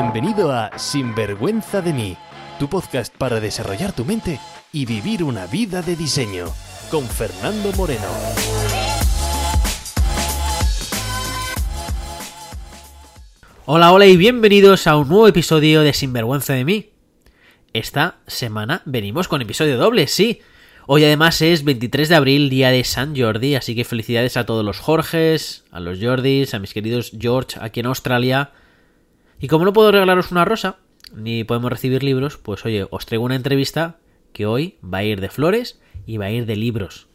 Bienvenido a Sinvergüenza de mí, tu podcast para desarrollar tu mente y vivir una vida de diseño, con Fernando Moreno. Hola, hola y bienvenidos a un nuevo episodio de Sinvergüenza de mí. Esta semana venimos con episodio doble, sí. Hoy además es 23 de abril, día de San Jordi, así que felicidades a todos los Jorges, a los Jordis, a mis queridos George aquí en Australia. Y como no puedo regalaros una rosa, ni podemos recibir libros, pues oye, os traigo una entrevista que hoy va a ir de flores y va a ir de libros.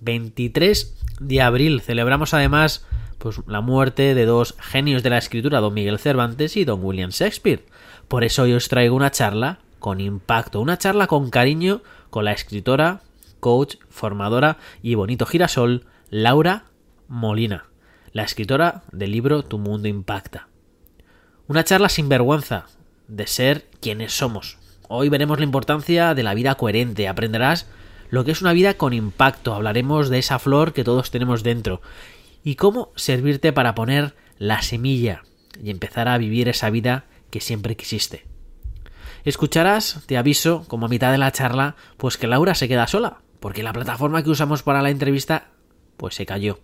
23 de abril celebramos además pues la muerte de dos genios de la escritura, don Miguel Cervantes y don William Shakespeare. Por eso hoy os traigo una charla con impacto, una charla con cariño con la escritora, coach, formadora y bonito girasol Laura Molina, la escritora del libro Tu mundo impacta. Una charla sin vergüenza de ser quienes somos. Hoy veremos la importancia de la vida coherente, aprenderás lo que es una vida con impacto, hablaremos de esa flor que todos tenemos dentro y cómo servirte para poner la semilla y empezar a vivir esa vida que siempre quisiste. Escucharás, te aviso, como a mitad de la charla, pues que Laura se queda sola, porque la plataforma que usamos para la entrevista, pues se cayó.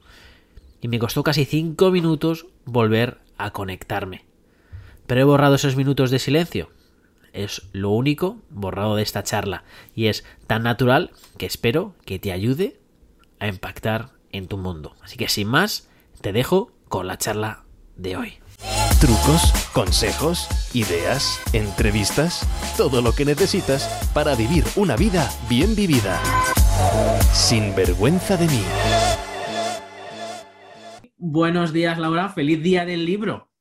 Y me costó casi cinco minutos volver a conectarme. Pero he borrado esos minutos de silencio. Es lo único borrado de esta charla. Y es tan natural que espero que te ayude a impactar en tu mundo. Así que sin más, te dejo con la charla de hoy. Trucos, consejos, ideas, entrevistas, todo lo que necesitas para vivir una vida bien vivida. Sin vergüenza de mí. Buenos días, Laura. Feliz día del libro.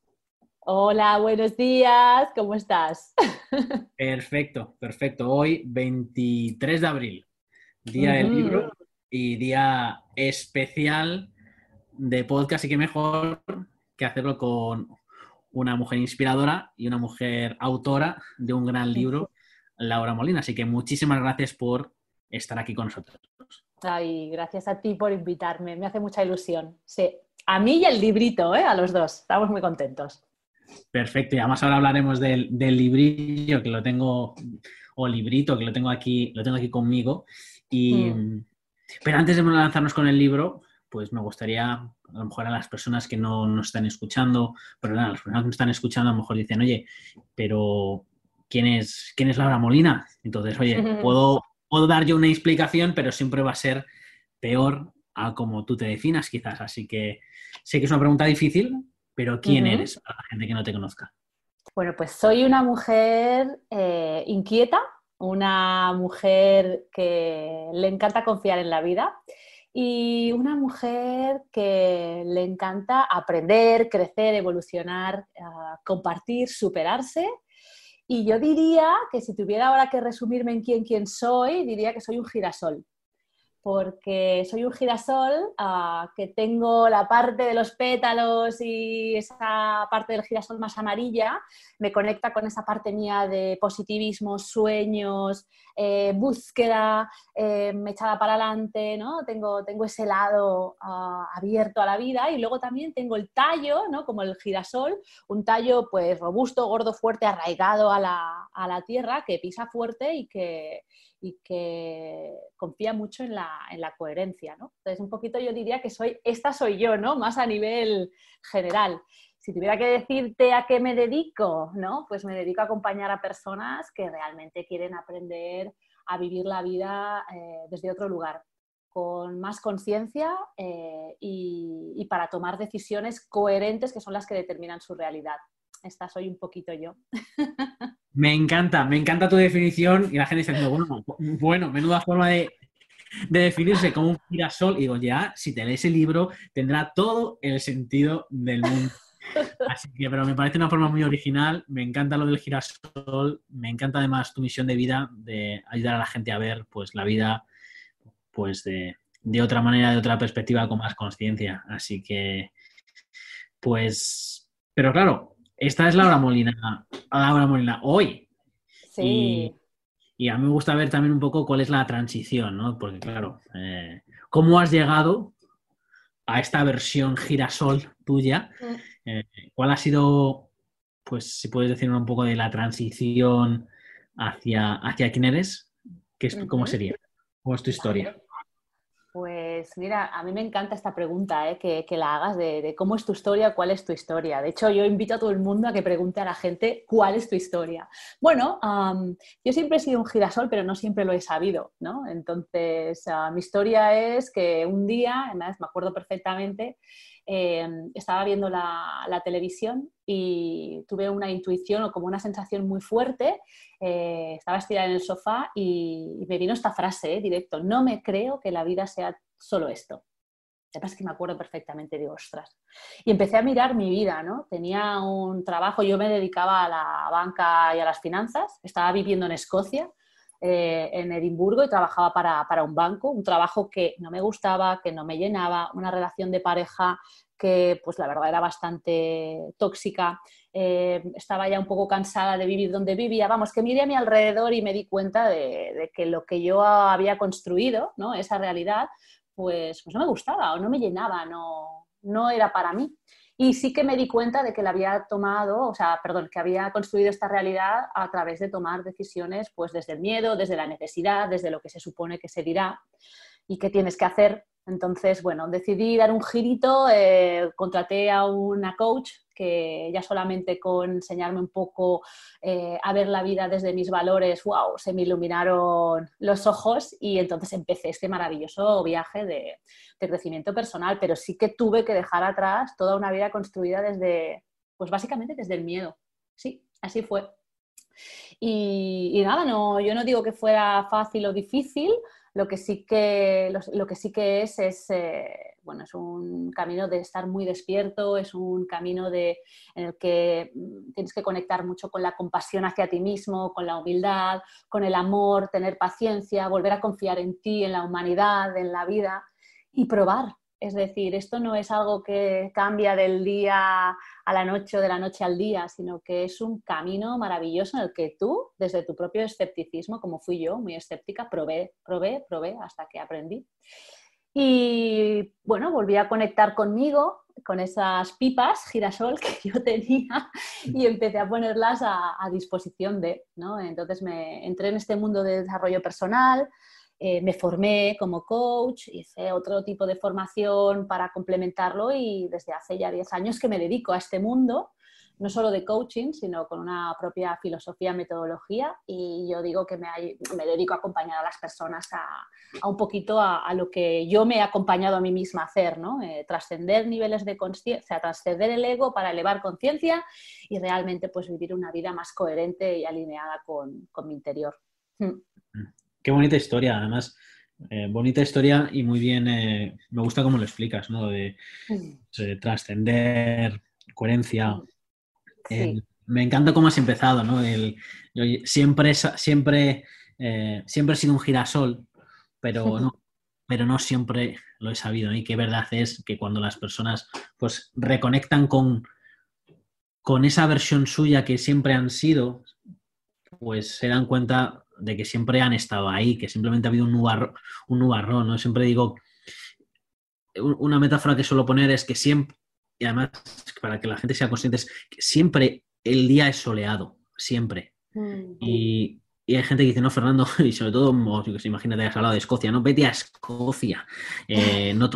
Hola, buenos días. ¿Cómo estás? Perfecto, perfecto. Hoy, 23 de abril, día del libro y día especial de podcast. Y qué mejor que hacerlo con una mujer inspiradora y una mujer autora de un gran libro, Laura Molina. Así que muchísimas gracias por estar aquí con nosotros. Ay, gracias a ti por invitarme. Me hace mucha ilusión. Sí, a mí y el librito, ¿eh? a los dos. Estamos muy contentos. Perfecto. Y además ahora hablaremos del, del librillo que lo tengo, o librito que lo tengo aquí, lo tengo aquí conmigo. Y, mm. Pero antes de lanzarnos con el libro, pues me gustaría, a lo mejor a las personas que no nos están escuchando, pero nada, las personas que nos están escuchando a lo mejor dicen, oye, pero ¿quién es, quién es Laura Molina? Entonces, oye, puedo, puedo dar yo una explicación, pero siempre va a ser peor a como tú te definas quizás. Así que sé que es una pregunta difícil, pero ¿quién eres para la gente que no te conozca? Bueno, pues soy una mujer eh, inquieta, una mujer que le encanta confiar en la vida y una mujer que le encanta aprender, crecer, evolucionar, ah, compartir, superarse. Y yo diría que si tuviera ahora que resumirme en quién, quién soy, diría que soy un girasol porque soy un girasol ah, que tengo la parte de los pétalos y esa parte del girasol más amarilla, me conecta con esa parte mía de positivismo, sueños, eh, búsqueda, eh, echada para adelante, ¿no? Tengo, tengo ese lado ah, abierto a la vida y luego también tengo el tallo, ¿no? Como el girasol, un tallo pues robusto, gordo, fuerte, arraigado a la, a la tierra, que pisa fuerte y que, y que confía mucho en la, en la, coherencia. Entonces, un poquito yo diría que soy, esta soy yo, ¿no? Más a nivel general. Si tuviera que decirte a qué me dedico, ¿no? Pues me dedico a acompañar a personas que realmente quieren aprender a vivir la vida eh, desde otro lugar, con más conciencia eh, y para tomar decisiones coherentes que son las que determinan su realidad. Esta soy un poquito yo. Me encanta, me encanta tu definición y la gente dice, bueno, bueno, menuda forma de, definirse como un girasol. Y digo, ya, si te lees el libro, tendrá todo el sentido del mundo. Así que, pero me parece una forma muy original. Me encanta lo del girasol. Me encanta además tu misión de vida de ayudar a la gente a ver, pues, la vida, pues, de, de otra manera, de otra perspectiva, con más conciencia. Así que, pues, pero claro, esta es Laura Molina, Laura Molina hoy. Sí. Y, a mí me gusta ver también un poco cuál es la transición, ¿no? Porque claro, eh, ¿cómo has llegado a esta versión girasol tuya? Mm. Eh, ¿Cuál ha sido pues si puedes decir un poco de la transición hacia, hacia quién eres, ¿cómo sería? ¿Cómo es tu historia? Pues mira, a mí me encanta esta pregunta, ¿eh? que, la hagas de, cómo es tu historia, cuál es tu historia. De hecho, yo invito a todo el mundo a que pregunte a la gente cuál es tu historia. Bueno, yo siempre he sido un girasol, pero no siempre lo he sabido, ¿no? Entonces, ah, mi historia es que un día, además me acuerdo perfectamente, eh, estaba viendo la, televisión y tuve una intuición o como una sensación muy fuerte. Eh, estaba estirada en el sofá y, me vino esta frase eh, directo, no me creo que la vida sea solo esto. Además que me acuerdo perfectamente, digo, ostras. Y empecé a mirar mi vida, ¿no? Tenía un trabajo, yo me dedicaba a la banca y a las finanzas, estaba viviendo en Escocia, en Edimburgo y trabajaba para, para, un banco, un trabajo que no me gustaba, que no me llenaba, una relación de pareja que pues la verdad era bastante tóxica. Eh, estaba ya un poco cansada de vivir donde vivía. Vamos, que miré a mi alrededor y me di cuenta de, que lo que yo había construido, ¿no? esa realidad, pues, pues no me gustaba o no me llenaba, no, no era para mí. Y sí que me di cuenta de que la había tomado, o sea, perdón, que había construido esta realidad a través de tomar decisiones pues desde el miedo, desde la necesidad, desde lo que se supone que se dirá y que tienes que hacer entonces, bueno, decidí dar un girito, eh, contraté a una coach que ya solamente con enseñarme un poco eh, a ver la vida desde mis valores, wow, se me iluminaron los ojos y entonces empecé este maravilloso viaje de, crecimiento personal, pero sí que tuve que dejar atrás toda una vida construida desde, pues básicamente desde el miedo. Sí, así fue. Y, nada, no, yo no digo que fuera fácil o difícil, lo que sí que, lo, que, sí que es, es, eh, bueno, es un camino de estar muy despierto, es un camino de, en el que mm, tienes que conectar mucho con la compasión hacia ti mismo, con la humildad, con el amor, tener paciencia, volver a confiar en ti, en la humanidad, en la vida y probar, es decir, esto no es algo que cambia del día a la noche o de la noche al día, sino que es un camino maravilloso en el que tú, desde tu propio escepticismo, como fui yo, muy escéptica, probé, probé, probé hasta que aprendí. Y bueno, volví a conectar conmigo, con esas pipas girasol que yo tenía y empecé a ponerlas a, a disposición de, ¿no? Entonces me entré en este mundo de desarrollo personal, eh, me formé como coach, hice otro tipo de formación para complementarlo y desde hace ya 10 años que me dedico a este mundo, no solo de coaching, sino con una propia filosofía, metodología y yo digo que me, me dedico a acompañar a las personas a, un poquito a, lo que yo me he acompañado a mí misma a hacer, ¿no? Eh, trascender niveles de conciencia, trascender el ego para elevar conciencia y realmente pues vivir una vida más coherente y alineada con, con mi interior. Mm. Mm. Qué bonita historia, además. Eh, bonita historia y muy bien, eh, me gusta cómo lo explicas, ¿no? De, mm. trascender, coherencia. Eh, me encanta cómo has empezado, ¿no? siempre, siempre, siempre he sido un girasol, pero no, pero no siempre lo he sabido. Y qué verdad es que cuando las personas pues reconectan con, con esa versión suya que siempre han sido, pues se dan cuenta de que siempre han estado ahí, que simplemente ha habido un nubarrón, un nubarrón ¿no? Siempre digo, una metáfora que suelo poner es que siempre, y además para que la gente sea consciente, es que siempre el día es soleado, siempre. Mm. Y, hay gente que dice, no, Fernando, y sobre todo, imagínate, has hablado de Escocia, no, vete a Escocia. Eh, no,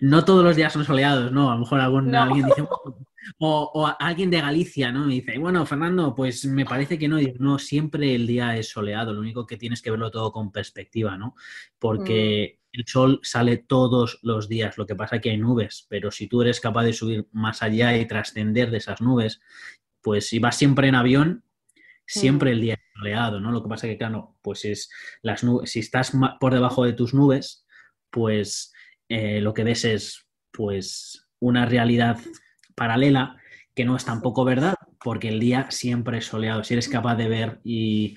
no, todos los días son soleados, ¿no? A lo mejor algún, alguien dice, o, alguien de Galicia, ¿no? Me dice, bueno, Fernando, pues me parece que no, no, siempre el día es soleado, lo único que tienes que verlo todo con perspectiva, ¿no? Porque mm. El sol sale todos los días, lo que pasa es que hay nubes, pero si tú eres capaz de subir más allá y trascender de esas nubes, pues si vas siempre en avión, siempre el día es soleado, ¿no? Lo que pasa es que, claro, pues es las nubes, si estás por debajo de tus nubes, pues eh, lo que ves es, pues, una realidad paralela que no es tampoco verdad, porque el día siempre es soleado. Si eres capaz de ver y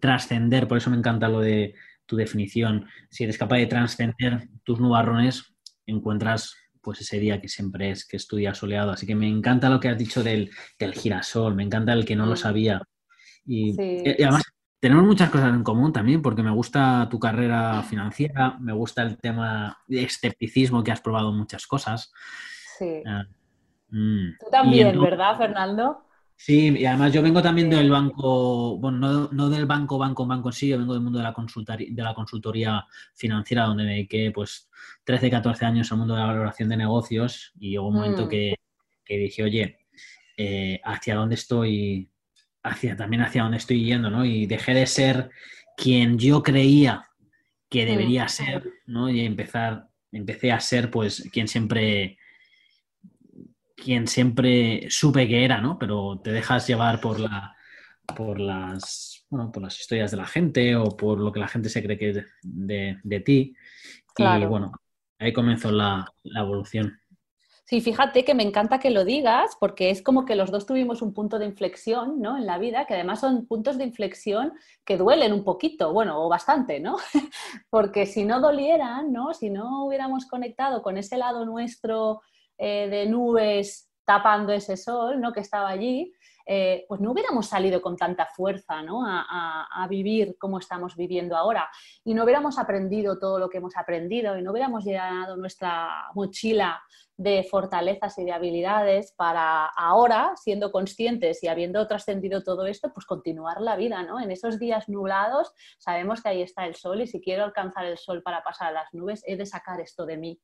trascender, por eso me encanta lo de tu definición, si eres capaz de trascender tus nubarrones, encuentras pues ese día que siempre es que estudia soleado. Así que me encanta lo que has dicho del, girasol, me encanta el que no lo sabía. Y, y, además tenemos muchas cosas en común también, porque me gusta tu carrera financiera, me gusta el tema de escepticismo que has probado muchas cosas. Sí. Ah, Mm. Tú también, ¿verdad, Fernando? Sí, y además yo vengo también del banco, bueno, no, del banco, banco, banco en sí, yo vengo del mundo de la, de la consultoría financiera, donde me dediqué pues 13, 14 años al mundo de la valoración de negocios y llegó un momento mm. que, dije, oye, eh, ¿hacia dónde estoy? Hacia, también hacia dónde estoy yendo, ¿no? Y dejé de ser quien yo creía que mm. debería ser, ¿no? Y empezar, empecé a ser pues quien siempre quien siempre supe que era, ¿no? Pero te dejas llevar por la por las por las historias de la gente o por lo que la gente se cree que es de, ti. Y bueno, ahí comenzó la, evolución. Sí, fíjate que me encanta que lo digas porque es como que los dos tuvimos un punto de inflexión ¿no? en la vida, que además son puntos de inflexión que duelen un poquito, bueno, o bastante, ¿no? porque si no dolieran, ¿no? Si no hubiéramos conectado con ese lado nuestro eh, de nubes tapando ese sol ¿no? que estaba allí, eh, pues no hubiéramos salido con tanta fuerza ¿no? a, vivir como estamos viviendo ahora y no hubiéramos aprendido todo lo que hemos aprendido y no hubiéramos llenado nuestra mochila de fortalezas y de habilidades para ahora, siendo conscientes y habiendo trascendido todo esto, pues continuar la vida, ¿no? En esos días nublados sabemos que ahí está el sol y si quiero alcanzar el sol para pasar a las nubes, he de sacar esto de mí.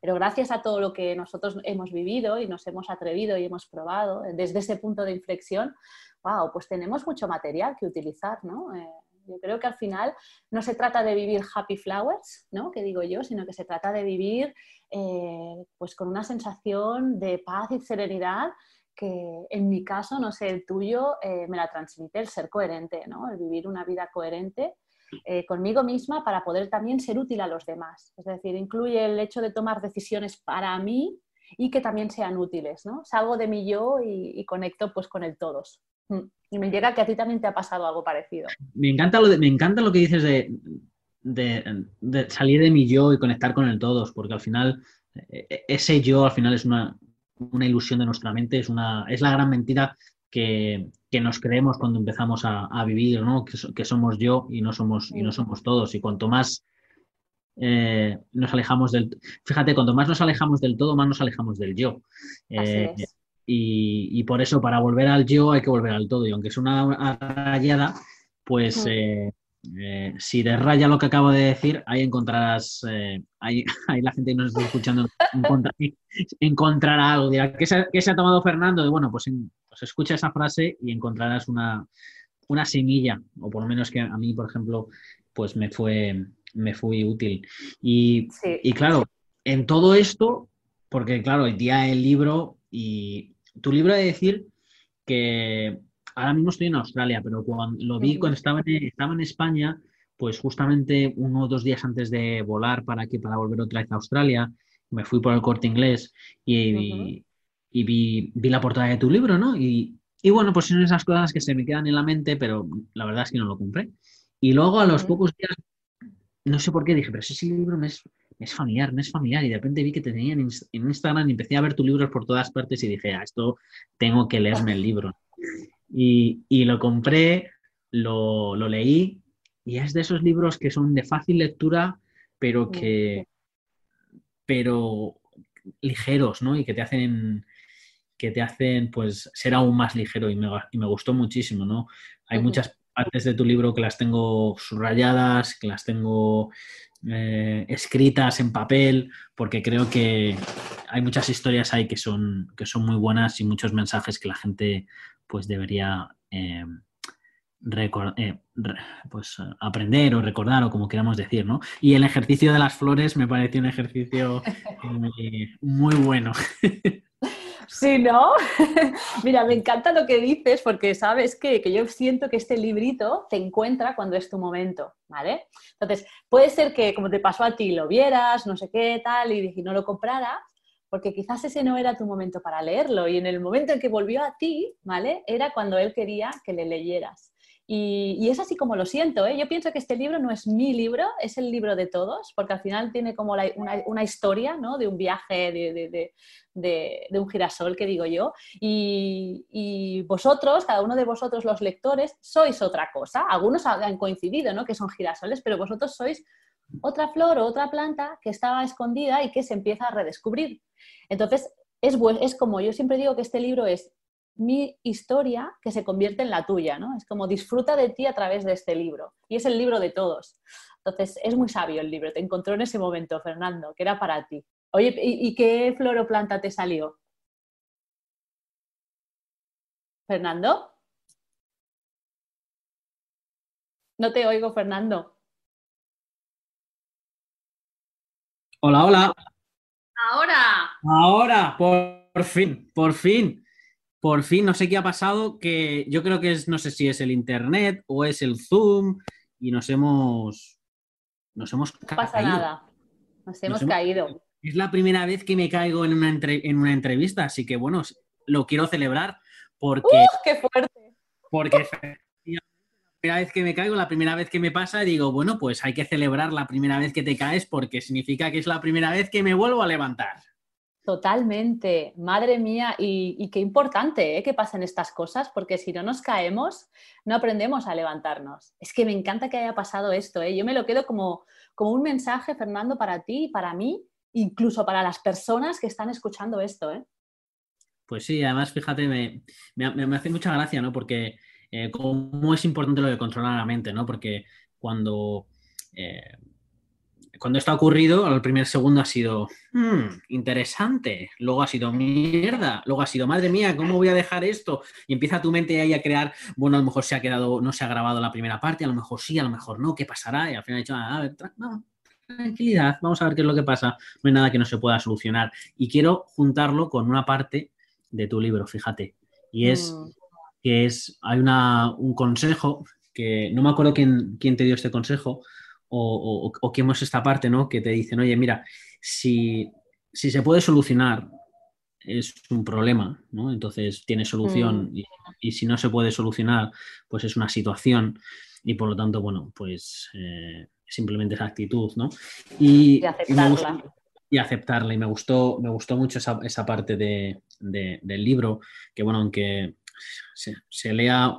Pero gracias a todo lo que nosotros hemos vivido y nos hemos atrevido y hemos probado, desde ese punto de inflexión, wow, pues tenemos mucho material que utilizar, ¿no? Eh, yo creo que al final no se trata de vivir happy flowers, ¿no? Que digo yo, sino que se trata de vivir eh, pues con una sensación de paz y serenidad que en mi caso, no sé, el tuyo, eh, me la transmite el ser coherente, ¿no? El vivir una vida coherente eh, conmigo misma para poder también ser útil a los demás. Es decir, incluye el hecho de tomar decisiones para mí y que también sean útiles, ¿no? Salgo de mi yo y, conecto pues con el todos. Mm. Y me llega que a ti también te ha pasado algo parecido. Me encanta lo, me encanta lo que dices de, de, salir de mi yo y conectar con el todos, porque al final eh, ese yo al final es una, una ilusión de nuestra mente, es, una, es la gran mentira que, nos creemos cuando empezamos a, vivir, ¿no? Que, somos yo y no somos, y no somos todos. Y cuanto más eh, nos alejamos del... Fíjate, cuanto más nos alejamos del todo, más nos alejamos del yo. Eh, y, por eso, para volver al yo, hay que volver al todo. Y aunque es una rayada, pues eh, si te raya lo que acabo de decir, ahí encontrarás, ahí, la gente que nos está escuchando encontrará algo. Dirá, ¿qué se, ha tomado Fernando? De, bueno, pues en, pues escucha esa frase y encontrarás una, semilla, o por lo menos que a mí, por ejemplo, pues me fue, me fue útil. Y, claro, en todo esto, porque claro, el día el libro y tu libro de decir que ahora mismo estoy en Australia, pero cuando lo vi cuando estaba en, estaba en España, pues justamente uno o dos días antes de volar para aquí, para volver otra vez a Australia, me fui por el corte inglés y, y vi, vi, la portada de tu libro, ¿no? Y, y, bueno, pues son esas cosas que se me quedan en la mente, pero la verdad es que no lo compré. Y luego a los pocos días, no sé por qué, dije, pero ese libro me es, es familiar, me es familiar. Y de repente vi que te tenían en, Instagram y empecé a ver tus libros por todas partes y dije, ah, esto tengo que leerme el libro. Y, y lo compré, lo, lo, leí y es de esos libros que son de fácil lectura, pero que... pero ligeros, ¿no? Y que te hacen que te hacen pues ser aún más ligero y me, y me gustó muchísimo, ¿no? Hay muchas partes de tu libro que las tengo subrayadas, que las tengo eh, escritas en papel, porque creo que hay muchas historias ahí que son, que son muy buenas y muchos mensajes que la gente pues debería eh, eh, pues, aprender o recordar o como queramos decir, ¿no? Y el ejercicio de las flores me pareció un ejercicio muy bueno. Sí, ¿no? Mira, me encanta lo que dices porque sabes que, yo siento que este librito te encuentra cuando es tu momento, ¿vale? Entonces, puede ser que, como te pasó a ti, lo vieras, no sé qué, tal, y, y no lo compraras, porque quizás ese no era tu momento para leerlo y en el momento en que volvió a ti, ¿vale? Era cuando él quería que le leyeras. Y, es así como lo siento. ¿eh? Yo pienso que este libro no es mi libro, es el libro de todos, porque al final tiene como una, historia ¿no? de un viaje, de, un girasol, que digo yo. Y, vosotros, cada uno de vosotros los lectores, sois otra cosa. Algunos han coincidido, ¿no? que son girasoles, pero vosotros sois otra flor o otra planta que estaba escondida y que se empieza a redescubrir. Entonces, es, es como yo siempre digo que este libro es mi historia que se convierte en la tuya, ¿no? Es como disfruta de ti a través de este libro. Y es el libro de todos. Entonces, es muy sabio el libro. Te encontró en ese momento, Fernando, que era para ti. Oye, ¿y, y qué flor o planta te salió? Fernando. No te oigo, Fernando. Hola, hola. Ahora. Ahora, por, fin, por fin, por fin, no sé qué ha pasado, que yo creo que es, no sé si es el internet o es el Zoom y nos hemos, nos hemos No pasa nada. Nos hemos caído. Es la primera vez que me caigo en una, entre- en una entrevista, así que bueno, lo quiero celebrar porque, ¡Uf, qué fuerte! porque la primera vez que me caigo, la primera vez que me pasa, digo, bueno, pues hay que celebrar la primera vez que te caes porque significa que es la primera vez que me vuelvo a levantar. Totalmente, madre mía, y, qué importante ¿eh? que pasen estas cosas, porque si no nos caemos, no aprendemos a levantarnos. Es que me encanta que haya pasado esto, ¿eh? yo me lo quedo como, como un mensaje, Fernando, para ti para mí, incluso para las personas que están escuchando esto. ¿eh? Pues sí, además, fíjate, me, hace mucha gracia, ¿no? Porque eh, cómo es importante lo de controlar la mente, ¿no? Porque cuando, cuando esto ha ocurrido, al primer segundo ha sido "Hmm, interesante, luego ha sido mierda, luego ha sido madre mía, ¿cómo voy a dejar esto? Y empieza tu mente ahí a crear, bueno, a lo mejor se ha quedado, no se ha grabado la primera parte, a lo mejor sí, a lo mejor no, ¿qué pasará? Y al final he dicho, "Ah, a ver, tra- no, tranquilidad, vamos a ver qué es lo que pasa, no hay nada que no se pueda solucionar. Y quiero juntarlo con una parte de tu libro, fíjate. Y es Mm, que es, hay una, un consejo que no me acuerdo quién, quién te dio este consejo o, o, o es esta parte, ¿no? Que te dicen, oye, mira, si, si se puede solucionar es un problema, ¿no? Entonces tiene solución y, y si no se puede solucionar, pues es una situación y por lo tanto, bueno, pues eh, simplemente esa actitud, ¿no? Y, Y aceptarla. y aceptarla. Y me gustó, me gustó mucho esa, esa parte de- de- del libro, que bueno, aunque se, se lea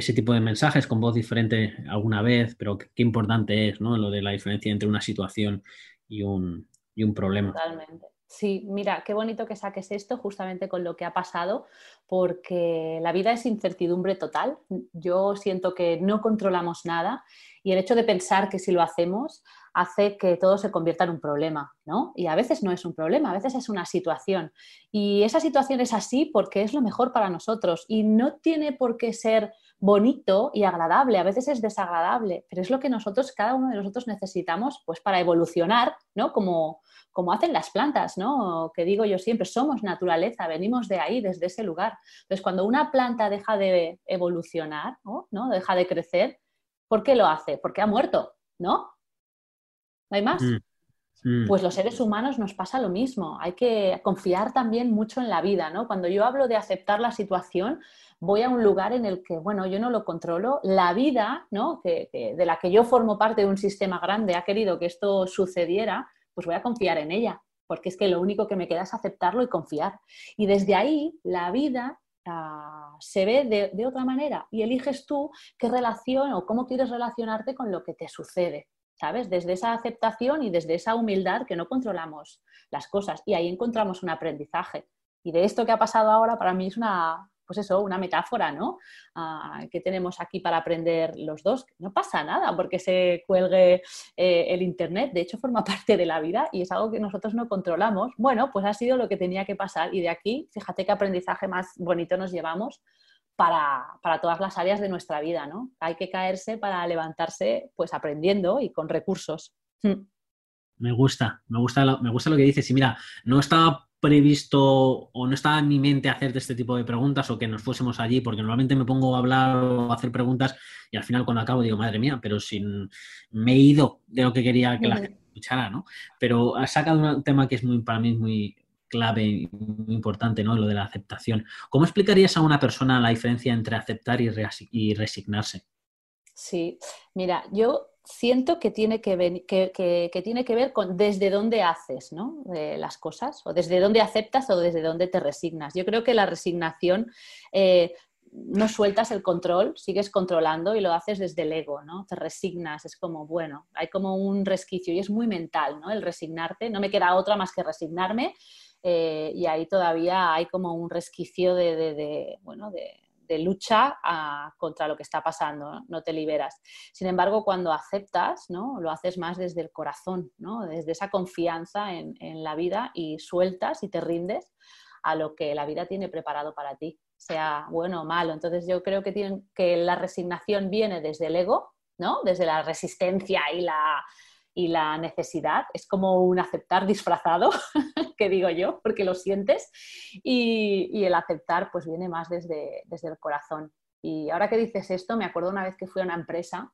ese tipo de mensajes con voz diferente alguna vez, pero qué, importante es, ¿no? Lo de la diferencia entre una situación y un, y un problema. Totalmente. Sí, mira, qué bonito que saques esto justamente con lo que ha pasado, porque la vida es incertidumbre total. Yo siento que no controlamos nada y el hecho de pensar que si lo hacemos hace que todo se convierta en un problema, ¿no? Y a veces no es un problema, a veces es una situación. Y esa situación es así porque es lo mejor para nosotros y no tiene por qué ser bonito y agradable, a veces es desagradable, pero es lo que nosotros, cada uno de nosotros necesitamos pues para evolucionar, ¿no? Como, como hacen las plantas, ¿no? Que digo yo siempre, somos naturaleza, venimos de ahí, desde ese lugar. Entonces, cuando una planta deja de evolucionar, ¿no? Deja de crecer, ¿por qué lo hace? Porque ha muerto, ¿no? ¿No hay más? Mm. Pues los seres humanos nos pasa lo mismo. Hay que confiar también mucho en la vida, ¿no? Cuando yo hablo de aceptar la situación, voy a un lugar en el que, bueno, yo no lo controlo. La vida, ¿no? De la que yo formo parte de un sistema grande, ha querido que esto sucediera, pues voy a confiar en ella, porque es que lo único que me queda es aceptarlo y confiar. Y desde ahí, la vida ah, se ve de otra manera y eliges tú qué relación o cómo quieres relacionarte con lo que te sucede. Desde esa aceptación y desde esa humildad que no controlamos las cosas. Y ahí encontramos un aprendizaje. Y de esto que ha pasado ahora, para mí es una, pues eso, una metáfora, ¿no? Ah, que tenemos aquí para aprender los dos. No pasa nada porque se cuelgue eh, el Internet. De hecho, forma parte de la vida y es algo que nosotros no controlamos. Bueno, pues ha sido lo que tenía que pasar. Y de aquí, fíjate qué aprendizaje más bonito nos llevamos para, para, todas las áreas de nuestra vida, ¿no? Hay que caerse para levantarse, pues aprendiendo y con recursos. Mm. Me gusta, me gusta, lo, me gusta lo que dices. Y mira, no estaba previsto o no estaba en mi mente hacerte este tipo de preguntas o que nos fuésemos allí, porque normalmente me pongo a hablar o a hacer preguntas y al final cuando acabo digo, madre mía, pero sin me he ido de lo que quería que la gente escuchara, ¿no? Pero has sacado un tema que es muy, para mí muy clave importante, ¿no? Lo de la aceptación. ¿Cómo explicarías a una persona la diferencia entre aceptar y, resignarse? Sí, mira, yo siento que tiene que, ver, que, tiene que ver con desde dónde haces ¿no? eh, las cosas, o desde dónde aceptas o desde dónde te resignas. Yo creo que la resignación eh, no sueltas el control, sigues controlando y lo haces desde el ego, ¿no? Te resignas, es como, bueno, hay como un resquicio y es muy mental, ¿no? El resignarte, no me queda otra más que resignarme eh, y ahí todavía hay como un resquicio de, bueno, de, lucha contra lo que está pasando, ¿no? te liberas. Sin embargo, cuando aceptas, ¿no? lo haces más desde el corazón, ¿no? desde esa confianza en, en la vida y sueltas y te rindes a lo que la vida tiene preparado para ti, sea bueno o malo. Entonces yo creo que, tienen, que la resignación viene desde el ego, ¿no? desde la resistencia y la, y la necesidad. Es como un aceptar disfrazado, que digo yo, porque lo sientes. Y, el aceptar pues viene más desde, desde el corazón. Y ahora que dices esto, me acuerdo una vez que fui a una empresa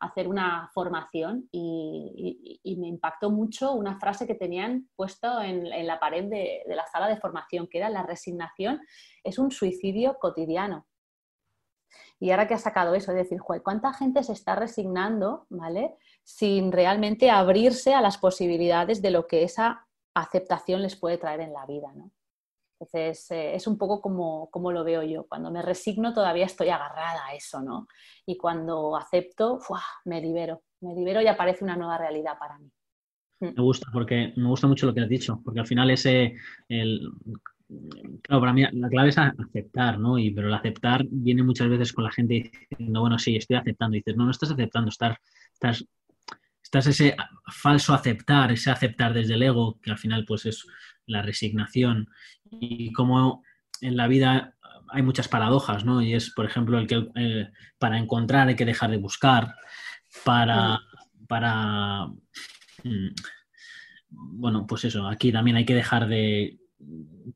a hacer una formación y, me impactó mucho una frase que tenían puesto en, la pared de, la sala de formación, que era la resignación es un suicidio cotidiano. Y ahora que ha sacado eso, es decir, ¿cuánta gente se está resignando, ¿vale? Sin realmente abrirse a las posibilidades de lo que esa aceptación les puede traer en la vida, ¿no? Entonces, eh, es un poco como, como, lo veo yo. Cuando me resigno todavía estoy agarrada a eso, ¿no? Y cuando acepto, me libero. Me libero y aparece una nueva realidad para mí. Mm. Me gusta, porque me gusta mucho lo que has dicho, porque al final ese, el, Claro, para mí la clave es aceptar, ¿no? Y, pero el aceptar viene muchas veces con la gente diciendo, bueno, sí, estoy aceptando. Y dices, no, no estás aceptando, estás, estás, estás ese falso aceptar, ese aceptar desde el ego, que al final pues es la resignación. Y como en la vida hay muchas paradojas, ¿no? Y es, por ejemplo, el que eh, para encontrar hay que dejar de buscar, para, para, mm, bueno, pues eso, aquí también hay que dejar de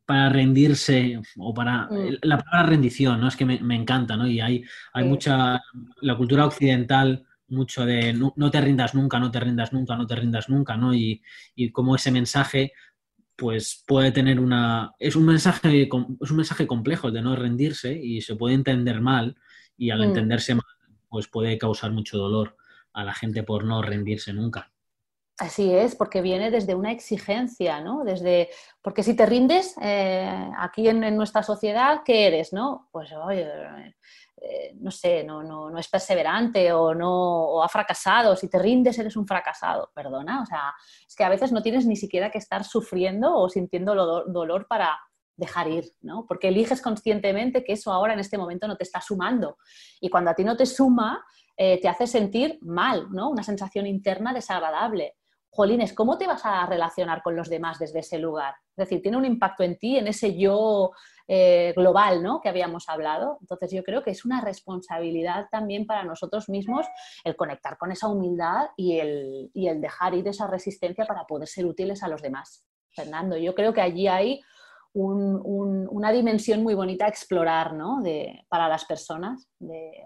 para rendirse o para mm. la palabra rendición, ¿no? Es que me, encanta, ¿no? Y hay, hay mucha, la cultura occidental, mucho de no, te rindas nunca, no te rindas nunca, no te rindas nunca, ¿no? Y, y como ese mensaje, pues puede tener una, es un mensaje, es un mensaje complejo de no rendirse y se puede entender mal y al mm. entenderse mal, pues puede causar mucho dolor a la gente por no rendirse nunca. Así es, porque viene desde una exigencia, ¿no? Desde, porque si te rindes eh, aquí en, nuestra sociedad, ¿qué eres, no? Pues, oye, eh, no sé, no, no, no, es perseverante o, no, o ha fracasado. Si te rindes, eres un fracasado. Perdona, o sea, es que a veces no tienes ni siquiera que estar sufriendo o sintiendo dolor para dejar ir, ¿no? Porque eliges conscientemente que eso ahora en este momento no te está sumando. Y cuando a ti no te suma, eh, te hace sentir mal, ¿no? Una sensación interna desagradable jolines, ¿cómo te vas a relacionar con los demás desde ese lugar? Es decir, tiene un impacto en ti, en ese yo eh, global ¿no? que habíamos hablado. Entonces yo creo que es una responsabilidad también para nosotros mismos el conectar con esa humildad y el, el dejar ir esa resistencia para poder ser útiles a los demás. Fernando, yo creo que allí hay una dimensión muy bonita a explorar ¿no? de, para las personas.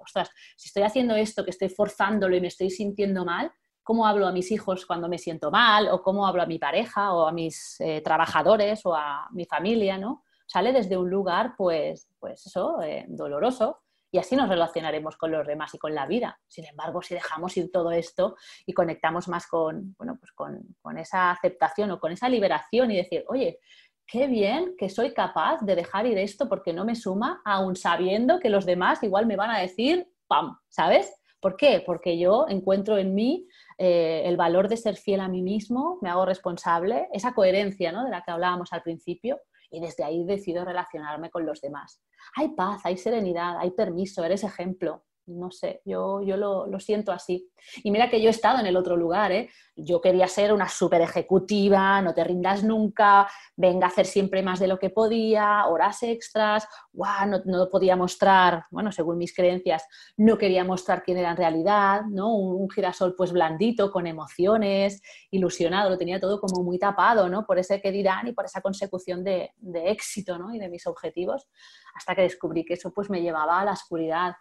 Ostras, si estoy haciendo esto, que estoy forzándolo y me estoy sintiendo mal, cómo hablo a mis hijos cuando me siento mal, o cómo hablo a mi pareja, o a mis eh, trabajadores, o a mi familia, ¿no? Sale desde un lugar, pues, pues eso, eh, doloroso, y así nos relacionaremos con los demás y con la vida. Sin embargo, si dejamos ir todo esto y conectamos más con, bueno, pues con, con esa aceptación o con esa liberación y decir, oye, qué bien que soy capaz de dejar ir esto porque no me suma, aún sabiendo que los demás igual me van a decir, ¡pam! ¿Sabes? ¿Por qué? Porque yo encuentro en mí eh, el valor de ser fiel a mí mismo, me hago responsable, esa coherencia ¿no? de la que hablábamos al principio, y desde ahí decido relacionarme con los demás. Hay paz, hay serenidad, hay permiso, eres ejemplo no sé, yo, yo lo, siento así. Y mira que yo he estado en el otro lugar, ¿eh? Yo quería ser una super ejecutiva, no te rindas nunca, venga a hacer siempre más de lo que podía, horas extras, no, no, podía mostrar, bueno, según mis creencias, no quería mostrar quién era en realidad, ¿no? Un, girasol pues blandito, con emociones, ilusionado, lo tenía todo como muy tapado, ¿no? Por ese que dirán y por esa consecución de, de éxito, ¿no? Y de mis objetivos, hasta que descubrí que eso pues me llevaba a la oscuridad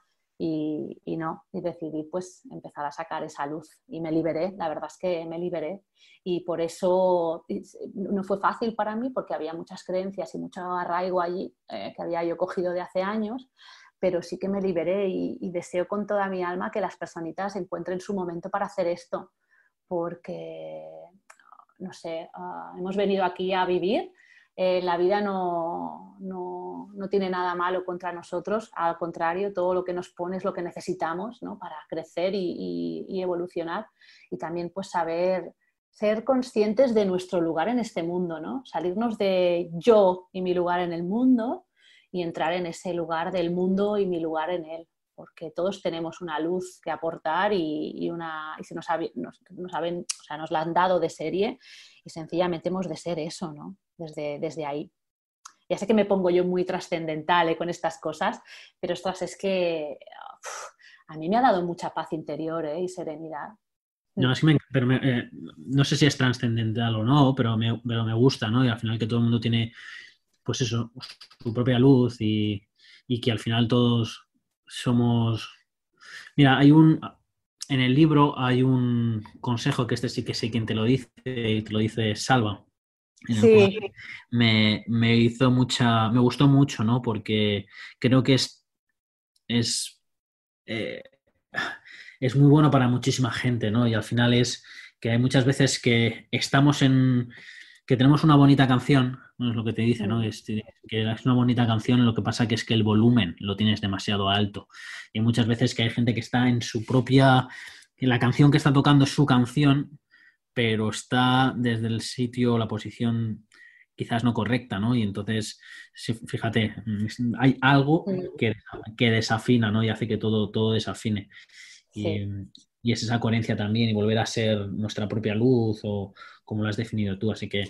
y, no, y decidí pues empezar a sacar esa luz y me liberé, la verdad es que me liberé. Y por eso no fue fácil para mí porque había muchas creencias y mucho arraigo allí eh, que había yo cogido de hace años, pero sí que me liberé y, deseo con toda mi alma que las personitas encuentren su momento para hacer esto porque, no sé, ah, hemos venido aquí a vivir eh, la vida no, tiene nada malo contra nosotros, al contrario, todo lo que nos pone es lo que necesitamos para crecer y, evolucionar y también pues saber ser conscientes de nuestro lugar en este mundo, ¿no? Salirnos de yo y mi lugar en el mundo y entrar en ese lugar del mundo y mi lugar en él, porque todos tenemos una luz que aportar y, una, y se nos, nos, o sea, nos la han dado de serie y sencillamente hemos de ser eso, ¿no? Desde, desde ahí. Ya sé que me pongo yo muy trascendental ¿eh? con estas cosas, pero esto es que a mí me ha dado mucha paz interior ¿eh? y serenidad. No, me, pero eh, no sé si es trascendental o no, pero me, pero me gusta, ¿no? Y al final que todo el mundo tiene, pues eso, su propia luz y, y que al final todos somos... Mira, hay un... En el libro hay un consejo que este sí que sé quién te lo dice, y te lo dice Salva. Sí. Me, me, hizo mucha, me gustó mucho, ¿no? Porque creo que es, es eh, es muy bueno para muchísima gente, ¿no? Y al final es que hay muchas veces que estamos en, que tenemos una bonita canción, no es lo que te dice, ¿no? Es, que es una bonita canción, lo que pasa que es que el volumen lo tienes demasiado alto. Y muchas veces que hay gente que está en su propia, la canción que está tocando es su canción, pero está desde el sitio, la posición quizás no correcta, ¿no? Y entonces, fíjate, hay algo que, que desafina, ¿no? Y hace que todo, todo desafine. Y, es esa coherencia también y volver a ser nuestra propia luz o como lo has definido tú. Así que,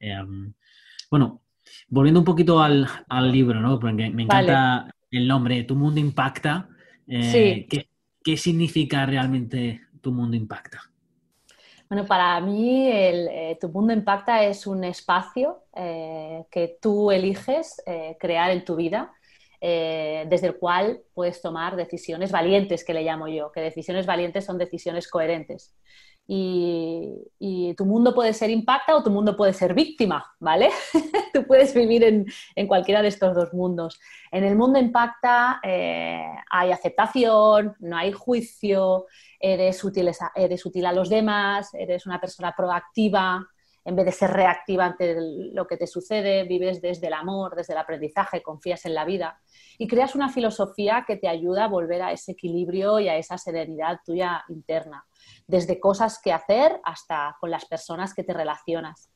em, bueno, volviendo un poquito al, libro, ¿no? Porque me encanta el nombre, Tu Mundo Impacta. Eh, ¿qué, significa realmente Tu Mundo Impacta? Bueno, para mí eh, Tu Mundo Impacta es un espacio eh, que tú eliges crear en tu vida eh, desde el cual puedes tomar decisiones valientes, que le llamo yo, que decisiones valientes son decisiones coherentes. Y, tu mundo puede ser impacta o tu mundo puede ser víctima, ¿vale? Tú puedes vivir en, cualquiera de estos dos mundos. En el mundo impacta eh, hay aceptación, no hay juicio, eres útil, eres útil a los demás, eres una persona proactiva, en vez de ser reactiva ante lo que te sucede, vives desde el amor, desde el aprendizaje, confías en la vida y creas una filosofía que te ayuda a volver a ese equilibrio y a esa serenidad tuya interna, desde cosas que hacer hasta con las personas que te relacionas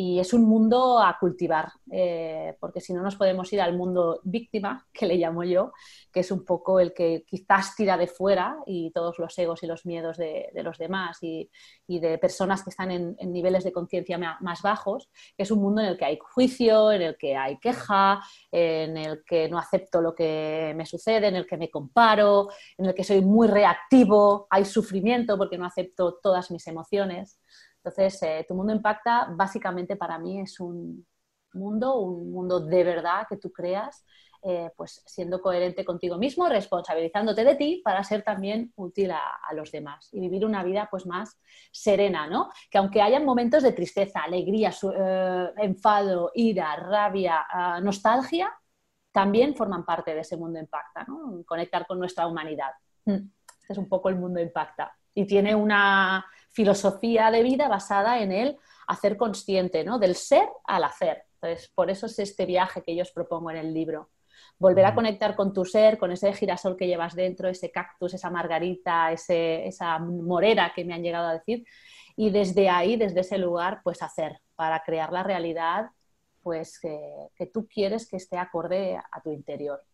y es un mundo a cultivar, eh, porque si no nos podemos ir al mundo víctima, que le llamo yo, que es un poco el que quizás tira de fuera y todos los egos y los miedos de, los demás y, de personas que están en, niveles de conciencia más bajos, es un mundo en el que hay juicio, en el que hay queja, en el que no acepto lo que me sucede, en el que me comparo, en el que soy muy reactivo, hay sufrimiento porque no acepto todas mis emociones. Entonces, eh, tu mundo impacta básicamente para mí es un mundo, un mundo de verdad que tú creas, eh, pues siendo coherente contigo mismo, responsabilizándote de ti para ser también útil a, los demás y vivir una vida pues más serena, ¿no? Que aunque hayan momentos de tristeza, alegría, eh, enfado, ira, rabia, ah, nostalgia, también forman parte de ese mundo impacta, ¿no? Conectar con nuestra humanidad. Mm. Este es un poco el mundo impacta. Y tiene una filosofía de vida basada en el hacer consciente, ¿no? Del ser al hacer. Entonces, por eso es este viaje que yo os propongo en el libro. Volver a conectar con tu ser, con ese girasol que llevas dentro, ese cactus, esa margarita, esa morera que me han llegado a decir, y desde ahí, desde ese lugar, pues hacer para crear la realidad pues que tú quieres que esté acorde a tu interior.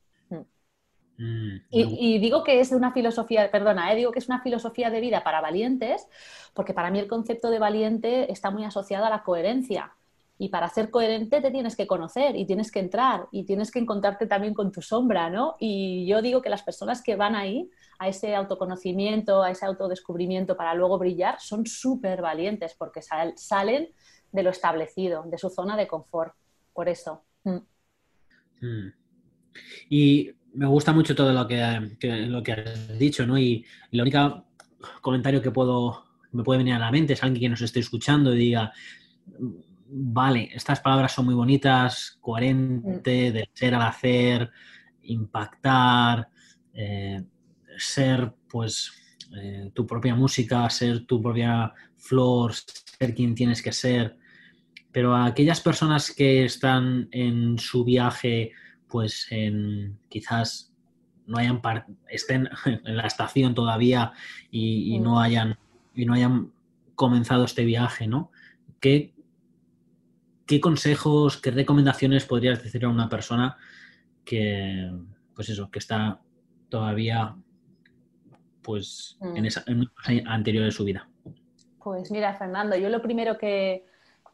Mm, y, digo que es una filosofía, perdona, eh, digo que es una filosofía de vida para valientes, porque para mí el concepto de valiente está muy asociado a la coherencia. Y para ser coherente te tienes que conocer y tienes que entrar y tienes que encontrarte también con tu sombra, ¿no? Y yo digo que las personas que van ahí, a ese autoconocimiento, a ese autodescubrimiento para luego brillar, son súper valientes porque salen de lo establecido, de su zona de confort. Por eso. Mm. Mm. Y me gusta mucho todo lo que, lo que has dicho, ¿no? Y, el único comentario que puedo me puede venir a la mente es alguien que nos esté escuchando y diga, vale, estas palabras son muy bonitas, coherente, mm. del ser al hacer, impactar, eh, ser, pues, eh, tu propia música, ser tu propia flor, ser quien tienes que ser. Pero a aquellas personas que están en su viaje pues en, quizás no hayan estén en la estación todavía y, no hayan y no hayan comenzado este viaje, ¿no? ¿Qué, qué consejos, qué recomendaciones podrías decir a una persona que, pues eso, que está todavía pues en mm. esa en anterior de su vida? Pues mira, Fernando, yo lo primero que,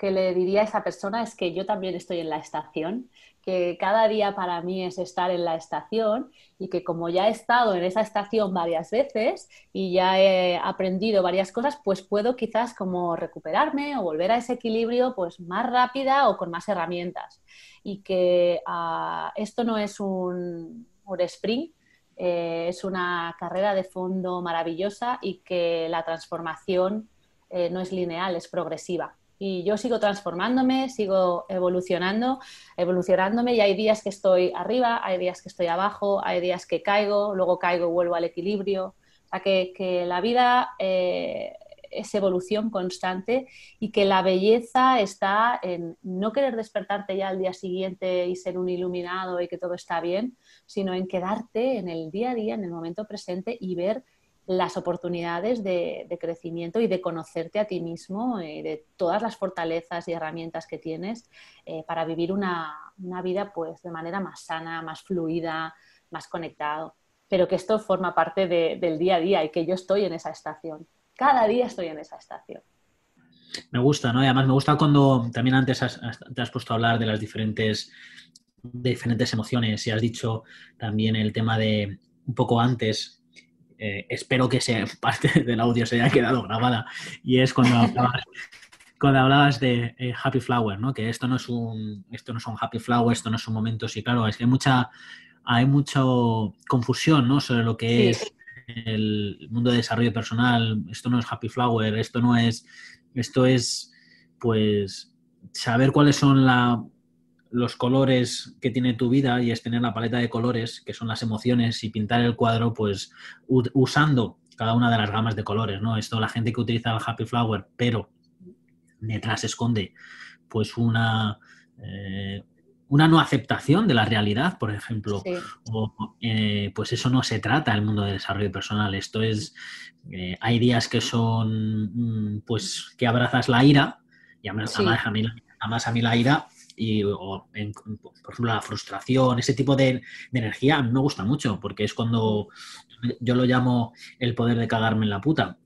que le diría a esa persona es que yo también estoy en la estación, que cada día para mí es estar en la estación y que como ya he estado en esa estación varias veces y ya he aprendido varias cosas, pues puedo quizás como recuperarme o volver a ese equilibrio pues más rápida o con más herramientas. Y que uh, esto no es un, un sprint, eh, es una carrera de fondo maravillosa y que la transformación eh, no es lineal, es progresiva y yo sigo transformándome, sigo evolucionando, evolucionándome y hay días que estoy arriba, hay días que estoy abajo, hay días que caigo, luego caigo y vuelvo al equilibrio. O sea, que, la vida eh, es evolución constante y que la belleza está en no querer despertarte ya al día siguiente y ser un iluminado y que todo está bien, sino en quedarte en el día a día, en el momento presente y ver las oportunidades de, crecimiento y de conocerte a ti mismo y de todas las fortalezas y herramientas que tienes eh, para vivir una, vida pues de manera más sana, más fluida, más conectado. Pero que esto forma parte del día a día y que yo estoy en esa estación. Cada día estoy en esa estación. Me gusta, ¿no? Y además me gusta cuando también antes te has puesto a hablar de las diferentes, de diferentes emociones y has dicho también el tema de un poco antes eh, espero que sea parte del audio se haya quedado grabada, y es cuando hablabas, cuando hablabas de eh, Happy Flower, ¿no? Que esto no es un, esto no son Happy Flower, esto no son momentos, y claro, es que hay mucha, hay mucha confusión, ¿no? Sobre lo que es el mundo de desarrollo personal, esto no es Happy Flower, esto no es, esto es, pues, saber cuáles son la, los colores que tiene tu vida y es tener la paleta de colores, que son las emociones, y pintar el cuadro, pues usando cada una de las gamas de colores, ¿no? Esto la gente que utiliza el Happy Flower, pero detrás esconde pues una, eh, una no aceptación de la realidad, por ejemplo. O, eh, pues eso no se trata el mundo del desarrollo personal. Esto es, eh, hay días que son, mm, pues, que abrazas la ira, y además, a mí, a mí la ira y, o por ejemplo, la frustración, ese tipo de, energía a mí me gusta mucho, porque es cuando yo lo llamo el poder de cagarme en la puta.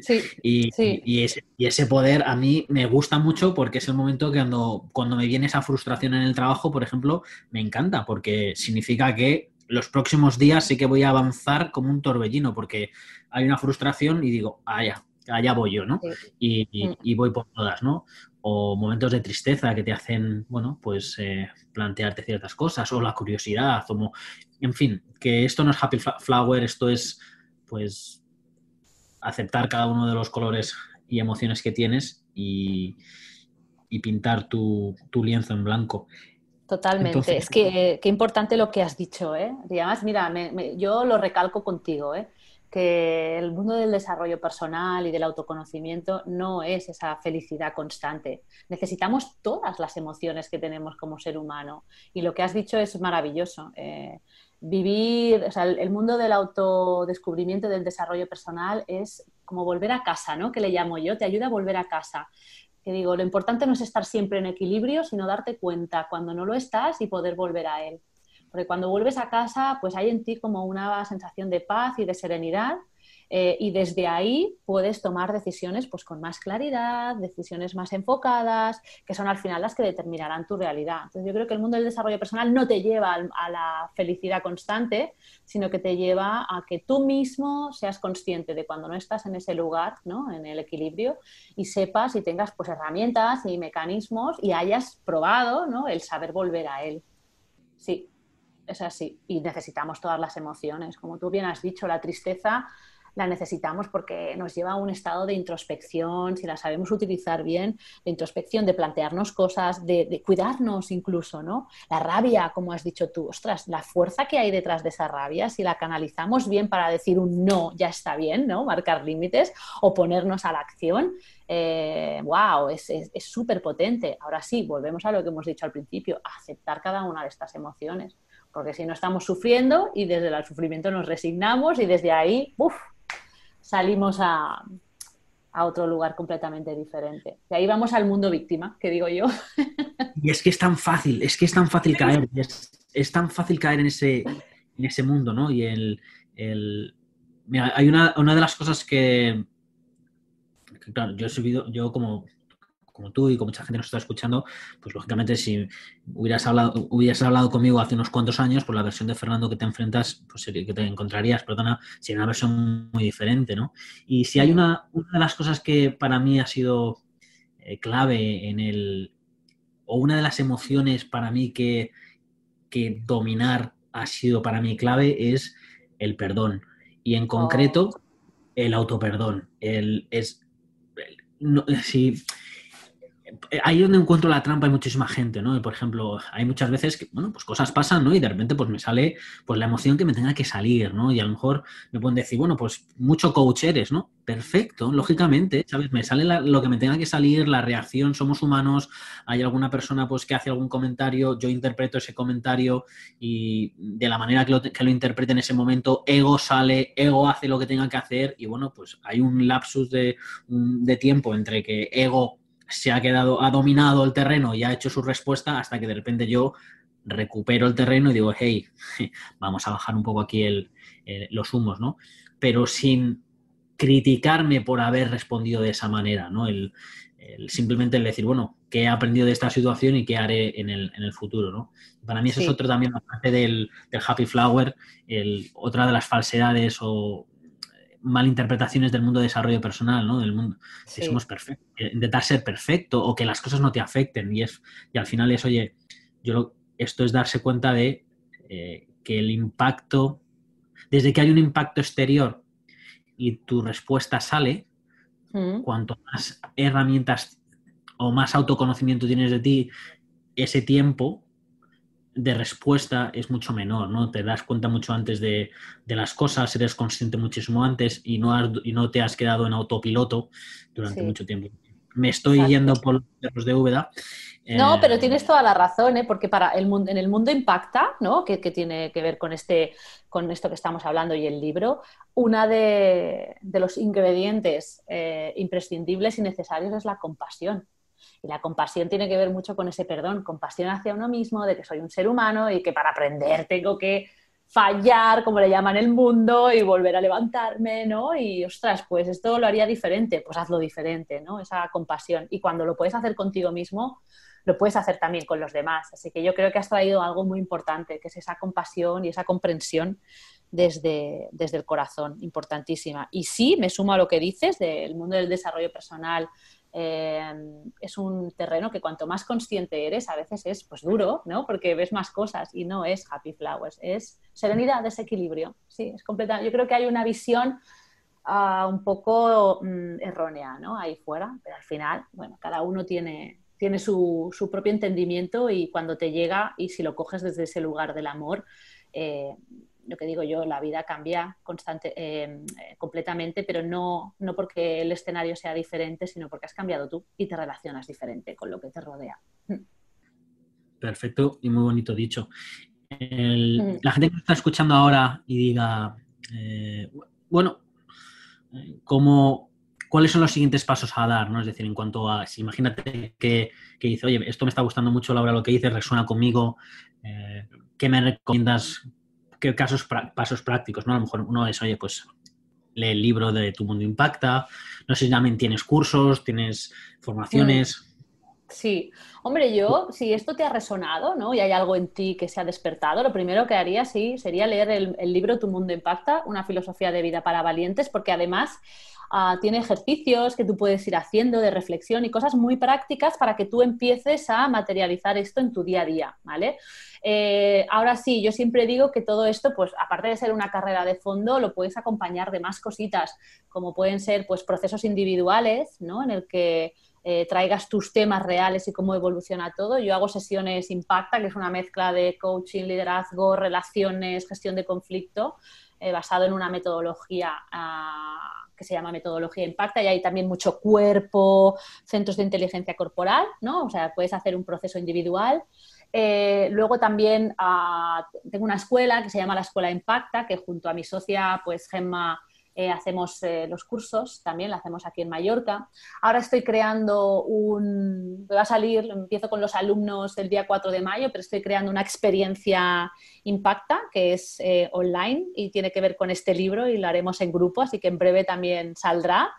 Sí, y, Y, ese, y, ese, poder a mí me gusta mucho porque es el momento que cuando, cuando me viene esa frustración en el trabajo, por ejemplo, me encanta porque significa que los próximos días sí que voy a avanzar como un torbellino porque hay una frustración y digo, allá, ah, allá voy yo, ¿no? Y, y, voy por todas, ¿no? O momentos de tristeza que te hacen, bueno, pues eh, plantearte ciertas cosas, o la curiosidad, como, en fin, que esto no es happy flower, esto es, pues, aceptar cada uno de los colores y emociones que tienes y, pintar tu, lienzo en blanco. Totalmente. es que qué importante lo que has dicho, ¿eh? Y además, mira, yo lo recalco contigo, ¿eh? El mundo del desarrollo personal y del autoconocimiento no es esa felicidad constante. Necesitamos todas las emociones que tenemos como ser humano. Y lo que has dicho es maravilloso. Eh, vivir, o sea, el, mundo del autodescubrimiento del desarrollo personal es como volver a casa, ¿no? Que le llamo yo, te ayuda a volver a casa. Que digo, lo importante no es estar siempre en equilibrio, sino darte cuenta cuando no lo estás y poder volver a él. Porque cuando vuelves a casa, pues hay en ti como una sensación de paz y de serenidad eh, y desde ahí puedes tomar decisiones pues con más claridad, decisiones más enfocadas, que son al final las que determinarán tu realidad. Entonces yo creo que el mundo del desarrollo personal no te lleva a la felicidad constante, sino que te lleva a que tú mismo seas consciente de cuando no estás en ese lugar, ¿no? en el equilibrio, y sepas y tengas pues herramientas y mecanismos y hayas probado ¿no? el saber volver a él. Sí es así. Y necesitamos todas las emociones. Como tú bien has dicho, la tristeza la necesitamos porque nos lleva a un estado de introspección, si la sabemos utilizar bien, de introspección, de plantearnos cosas, de, cuidarnos incluso, ¿no? La rabia, como has dicho tú, ostras, la fuerza que hay detrás de esa rabia, si la canalizamos bien para decir un no, ya está bien, ¿no? Marcar límites o ponernos a la acción, wow, eh, es súper potente. Ahora sí, volvemos a lo que hemos dicho al principio, aceptar cada una de estas emociones porque si no estamos sufriendo y desde el sufrimiento nos resignamos y desde ahí salimos a, a otro lugar completamente diferente. Y ahí vamos al mundo víctima, que digo yo. Y es que es tan fácil, es que es tan fácil caer, es, tan fácil caer en ese, en ese mundo, ¿no? Y el, Mira, hay una, una, de las cosas que, claro, yo he subido, yo como como tú y como mucha gente nos está escuchando, pues lógicamente si hubieras hablado, hubieras hablado conmigo hace unos cuantos años, pues la versión de Fernando que te enfrentas, pues que te encontrarías, perdona, sería una versión muy diferente, ¿no? Y si hay una, una de las cosas que para mí ha sido eh, clave en el, o una de las emociones para mí que, que dominar ha sido para mí clave es el perdón. Y en concreto, oh. el autoperdón. El, es, no, si, ahí donde encuentro la trampa hay muchísima gente, ¿no? por ejemplo, hay muchas veces que, bueno, pues cosas pasan, ¿no? Y de repente pues me sale pues la emoción que me tenga que salir, ¿no? Y a lo mejor me pueden decir, bueno, pues mucho coach eres, ¿no? Perfecto, lógicamente, ¿sabes? Me sale lo que me tenga que salir, la reacción, somos humanos, hay alguna persona pues que hace algún comentario, yo interpreto ese comentario y de la manera que lo, que lo interprete en ese momento, ego sale, ego hace lo que tenga que hacer y bueno, pues hay un lapsus de, de tiempo entre que ego se ha quedado, ha dominado el terreno y ha hecho su respuesta hasta que de repente yo recupero el terreno y digo, hey, vamos a bajar un poco aquí los humos, ¿no? Pero sin criticarme por haber respondido de esa manera, ¿no? El, simplemente el decir, bueno, ¿qué he aprendido de esta situación y qué haré en el, futuro, ¿no? Para mí eso es otro también, aparte del, del Happy Flower, el, otra de las falsedades o malinterpretaciones del mundo de desarrollo personal, ¿no? Del mundo que somos perfectos, intentar ser perfecto o que las cosas no te afecten y es y al final es, oye, yo esto es darse cuenta de eh, que el impacto, desde que hay un impacto exterior y tu respuesta sale, mm. cuanto más herramientas o más autoconocimiento tienes de ti, ese tiempo de respuesta es mucho menor, ¿no? Te das cuenta mucho antes de, las cosas, eres consciente muchísimo antes y no, has, y no te has quedado en autopiloto durante mucho tiempo. Me estoy yendo por los de Úbeda. No, eh, pero tienes toda la razón, ¿eh? porque para el mundo, en el mundo impacta, ¿no? que, tiene que ver con, este, con esto que estamos hablando y el libro, una de, los ingredientes eh, imprescindibles y necesarios es la compasión. Y la compasión tiene que ver mucho con ese perdón, compasión hacia uno mismo, de que soy un ser humano y que para aprender tengo que fallar, como le llaman el mundo, y volver a levantarme, ¿no? Y ostras, pues esto lo haría diferente, pues hazlo diferente, ¿no? Esa compasión. Y cuando lo puedes hacer contigo mismo, lo puedes hacer también con los demás. Así que yo creo que has traído algo muy importante, que es esa compasión y esa comprensión desde, desde el corazón, importantísima. Y sí, me sumo a lo que dices del mundo del desarrollo personal, Em, es un terreno que cuanto más consciente eres, a veces es pues duro, ¿no? Porque ves más cosas y no es happy flowers, es serenidad, desequilibrio. Sí, es completa. Yo creo que hay una visión ah, un poco mm, errónea, ¿no? Ahí fuera, pero al final, bueno, cada uno tiene, tiene su, su, propio entendimiento y cuando te llega y si lo coges desde ese lugar del amor, eh, lo que digo yo, la vida cambia constante, eh, completamente, pero no, no porque el escenario sea diferente, sino porque has cambiado tú y te relacionas diferente con lo que te rodea. Perfecto y muy bonito dicho. Mm. La gente que está escuchando ahora y diga, eh, bueno, ¿cómo, ¿cuáles son los siguientes pasos a dar? ¿no? Es decir, en cuanto a, si imagínate que, que dice, oye, esto me está gustando mucho, Laura, lo que dices, resuena conmigo, eh, ¿qué me recomiendas qué casos, pasos prácticos, ¿no? A lo mejor uno es, oye, pues lee el libro de Tu Mundo Impacta, no sé si también tienes cursos, tienes formaciones. Mm. Sí, hombre, yo, si esto te ha resonado, ¿no? Y hay algo en ti que se ha despertado, lo primero que haría, sí, sería leer el, el libro Tu Mundo Impacta, una filosofía de vida para valientes, porque además Ah, tiene ejercicios que tú puedes ir haciendo de reflexión y cosas muy prácticas para que tú empieces a materializar esto en tu día a día, ¿vale? Eh, ahora sí, yo siempre digo que todo esto, pues aparte de ser una carrera de fondo, lo puedes acompañar de más cositas, como pueden ser pues procesos individuales, ¿no? En el que eh, traigas tus temas reales y cómo evoluciona todo. Yo hago sesiones Impacta, que es una mezcla de coaching, liderazgo, relaciones, gestión de conflicto, eh, basado en una metodología ah, que se llama Metodología Impacta y hay también mucho cuerpo, centros de inteligencia corporal, ¿no? O sea, puedes hacer un proceso individual. Eh, luego también ah, tengo una escuela que se llama la Escuela Impacta, que junto a mi socia, pues Gemma eh, hacemos eh, los cursos, también lo hacemos aquí en Mallorca. Ahora estoy creando un, va a salir, empiezo con los alumnos el día 4 de mayo, pero estoy creando una experiencia Impacta, que es eh, online y tiene que ver con este libro y lo haremos en grupo, así que en breve también saldrá.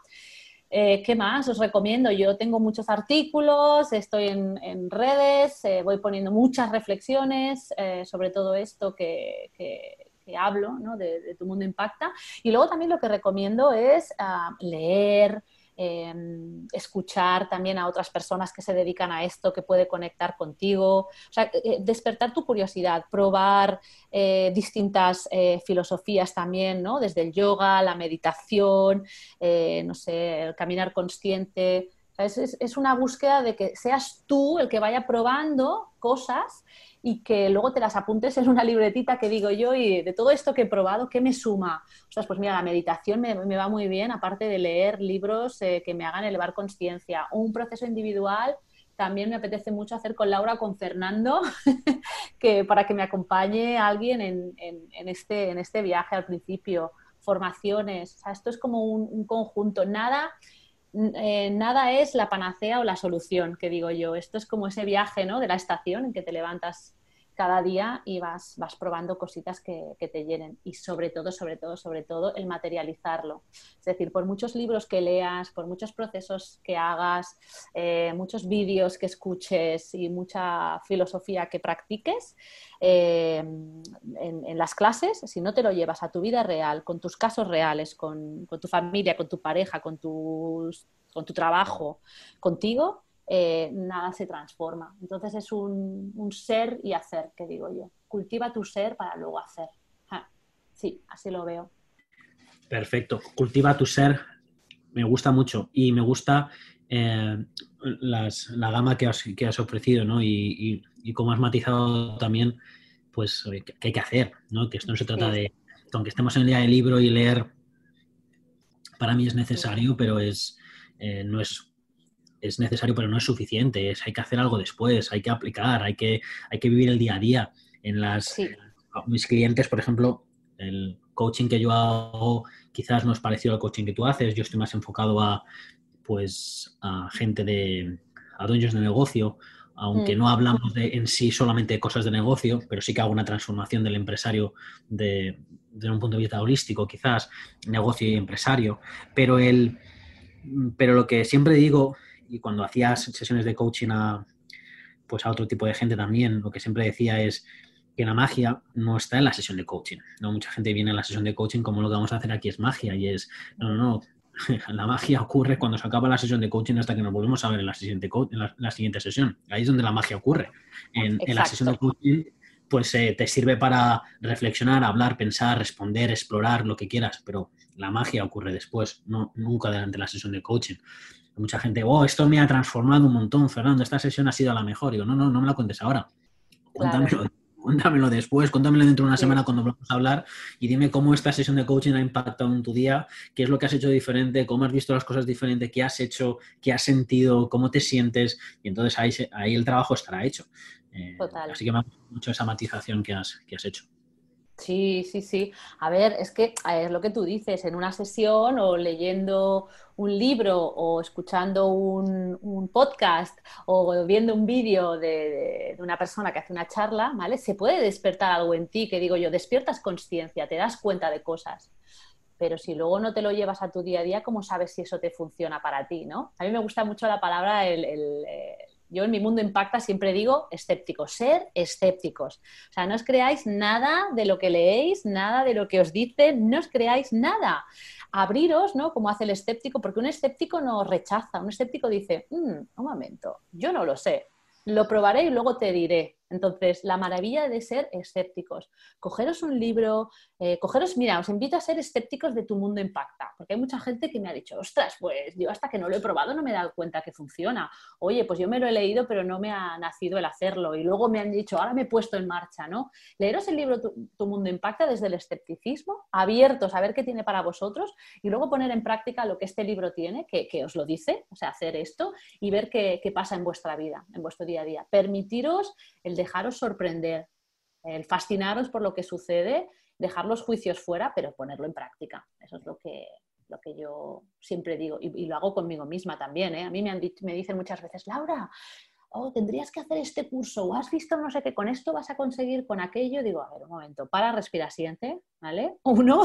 ¿Qué más os recomiendo? Yo tengo muchos artículos, estoy en, redes, voy poniendo muchas reflexiones sobre todo esto que, que hablo, ¿no? de, Tu Mundo Impacta. Y luego también lo que recomiendo es ah, leer, em, escuchar también a otras personas que se dedican a esto, que puede conectar contigo, o sea, eh, eh, despertar tu curiosidad, probar eh, distintas filosofías también, ¿no? Desde el yoga, la meditación, no sé, el caminar consciente. es, una búsqueda de que seas tú el que vaya probando cosas y que luego te las apuntes en una libretita que digo yo y de todo esto que he probado, ¿qué me suma? O sea, pues mira, la meditación me, va muy bien, aparte de leer libros eh, que me hagan elevar conciencia. Un proceso individual también me apetece mucho hacer con Laura, con Fernando, que para que me acompañe alguien en, este, en este viaje al principio. Formaciones, o sea, esto es como un, un conjunto. Nada eh, nada es la panacea o la solución, que digo yo. Esto es como ese viaje ¿no? de la estación en que te levantas cada día y vas, vas probando cositas que, te llenen. Y sobre todo, sobre todo, sobre todo, el materializarlo. Es decir, por muchos libros que leas, por muchos procesos que hagas, eh, muchos vídeos que escuches y mucha filosofía que practiques eh, en, las clases, si no te lo llevas a tu vida real, con tus casos reales, con, con tu familia, con tu pareja, con, tus, con tu trabajo, contigo, eh, nada se transforma. Entonces es un, ser y hacer, que digo yo. Cultiva tu ser para luego hacer. sí, así lo veo. Perfecto. Cultiva tu ser. Me gusta mucho y me gusta eh, la gama que has, que has ofrecido ¿no? y, y, cómo has matizado también pues que hay que hacer, ¿no? que esto no se trata de, aunque estemos en el día del libro y leer, para mí es necesario, pero es, eh, no es es necesario, pero no es suficiente. Es, hay que hacer algo después, hay que aplicar, hay que, hay que vivir el día a día. En las mis clientes, por ejemplo, el coaching que yo hago quizás no es parecido al coaching que tú haces. Yo estoy más enfocado a pues a gente de a dueños de negocio, aunque mm. no hablamos de, en sí solamente de cosas de negocio, pero sí que hago una transformación del empresario de, de un punto de vista holístico, quizás negocio y empresario. Pero el pero lo que siempre digo y cuando hacías sesiones de coaching a, pues a otro tipo de gente también, lo que siempre decía es que la magia no está en la sesión de coaching. ¿no? Mucha gente viene a la sesión de coaching como lo que vamos a hacer aquí es magia y es, no, no, no, la magia ocurre cuando se acaba la sesión de coaching hasta que nos volvemos a ver en la siguiente, en la, siguiente sesión. Ahí es donde la magia ocurre. En, la sesión de coaching pues eh, te sirve para reflexionar, hablar, pensar, responder, explorar, lo que quieras, pero la magia ocurre después, no nunca durante la sesión de coaching mucha gente, oh, esto me ha transformado un montón, Fernando, esta sesión ha sido la mejor. Digo, no, no, no me la cuentes ahora. Cuéntamelo, cuéntamelo después, cuéntamelo dentro de una semana cuando vamos a hablar y dime cómo esta sesión de coaching ha impactado en tu día, qué es lo que has hecho diferente, cómo has visto las cosas diferentes, qué has hecho, qué has sentido, cómo te sientes y entonces ahí, ahí el trabajo estará hecho. Eh, así que me ha gustado mucho esa matización que has, que has hecho. Sí, sí, sí. A ver, es que es lo que tú dices, en una sesión o leyendo un libro o escuchando un, podcast o viendo un vídeo de, una persona que hace una charla, ¿vale? Se puede despertar algo en ti, que digo yo, despiertas conciencia, te das cuenta de cosas. Pero si luego no te lo llevas a tu día a día, ¿cómo sabes si eso te funciona para ti, no? A mí me gusta mucho la palabra el, el eh, yo en mi mundo impacta siempre digo escépticos, ser escépticos. O sea, no os creáis nada de lo que leéis, nada de lo que os dicen, no os creáis nada. Abriros, ¿no? Como hace el escéptico, porque un escéptico no rechaza, un escéptico dice, mm, un momento, yo no lo sé, lo probaré y luego te diré. Entonces, la maravilla de ser escépticos. Cogeros un libro, eh, cogeros, mira, os invito a ser escépticos de tu mundo impacta, porque hay mucha gente que me ha dicho, ostras, pues yo hasta que no lo he probado no me he dado cuenta que funciona. Oye, pues yo me lo he leído, pero no me ha nacido el hacerlo. Y luego me han dicho, ahora me he puesto en marcha, ¿no? Leeros el libro Tu, mundo impacta desde el escepticismo, abiertos a ver qué tiene para vosotros y luego poner en práctica lo que este libro tiene, que, os lo dice, o sea, hacer esto y ver qué, qué pasa en vuestra vida, en vuestro día a día. Permitiros el dejaros sorprender, el fascinaros por lo que sucede dejar los juicios fuera, pero ponerlo en práctica. Eso es lo que, lo que yo siempre digo y, lo hago conmigo misma también. ¿eh? A mí me, me dicen muchas veces, Laura, oh, tendrías que hacer este curso o has visto no sé qué, con esto vas a conseguir con aquello. Digo, a ver, un momento, para, respira, siente, ¿vale? Uno,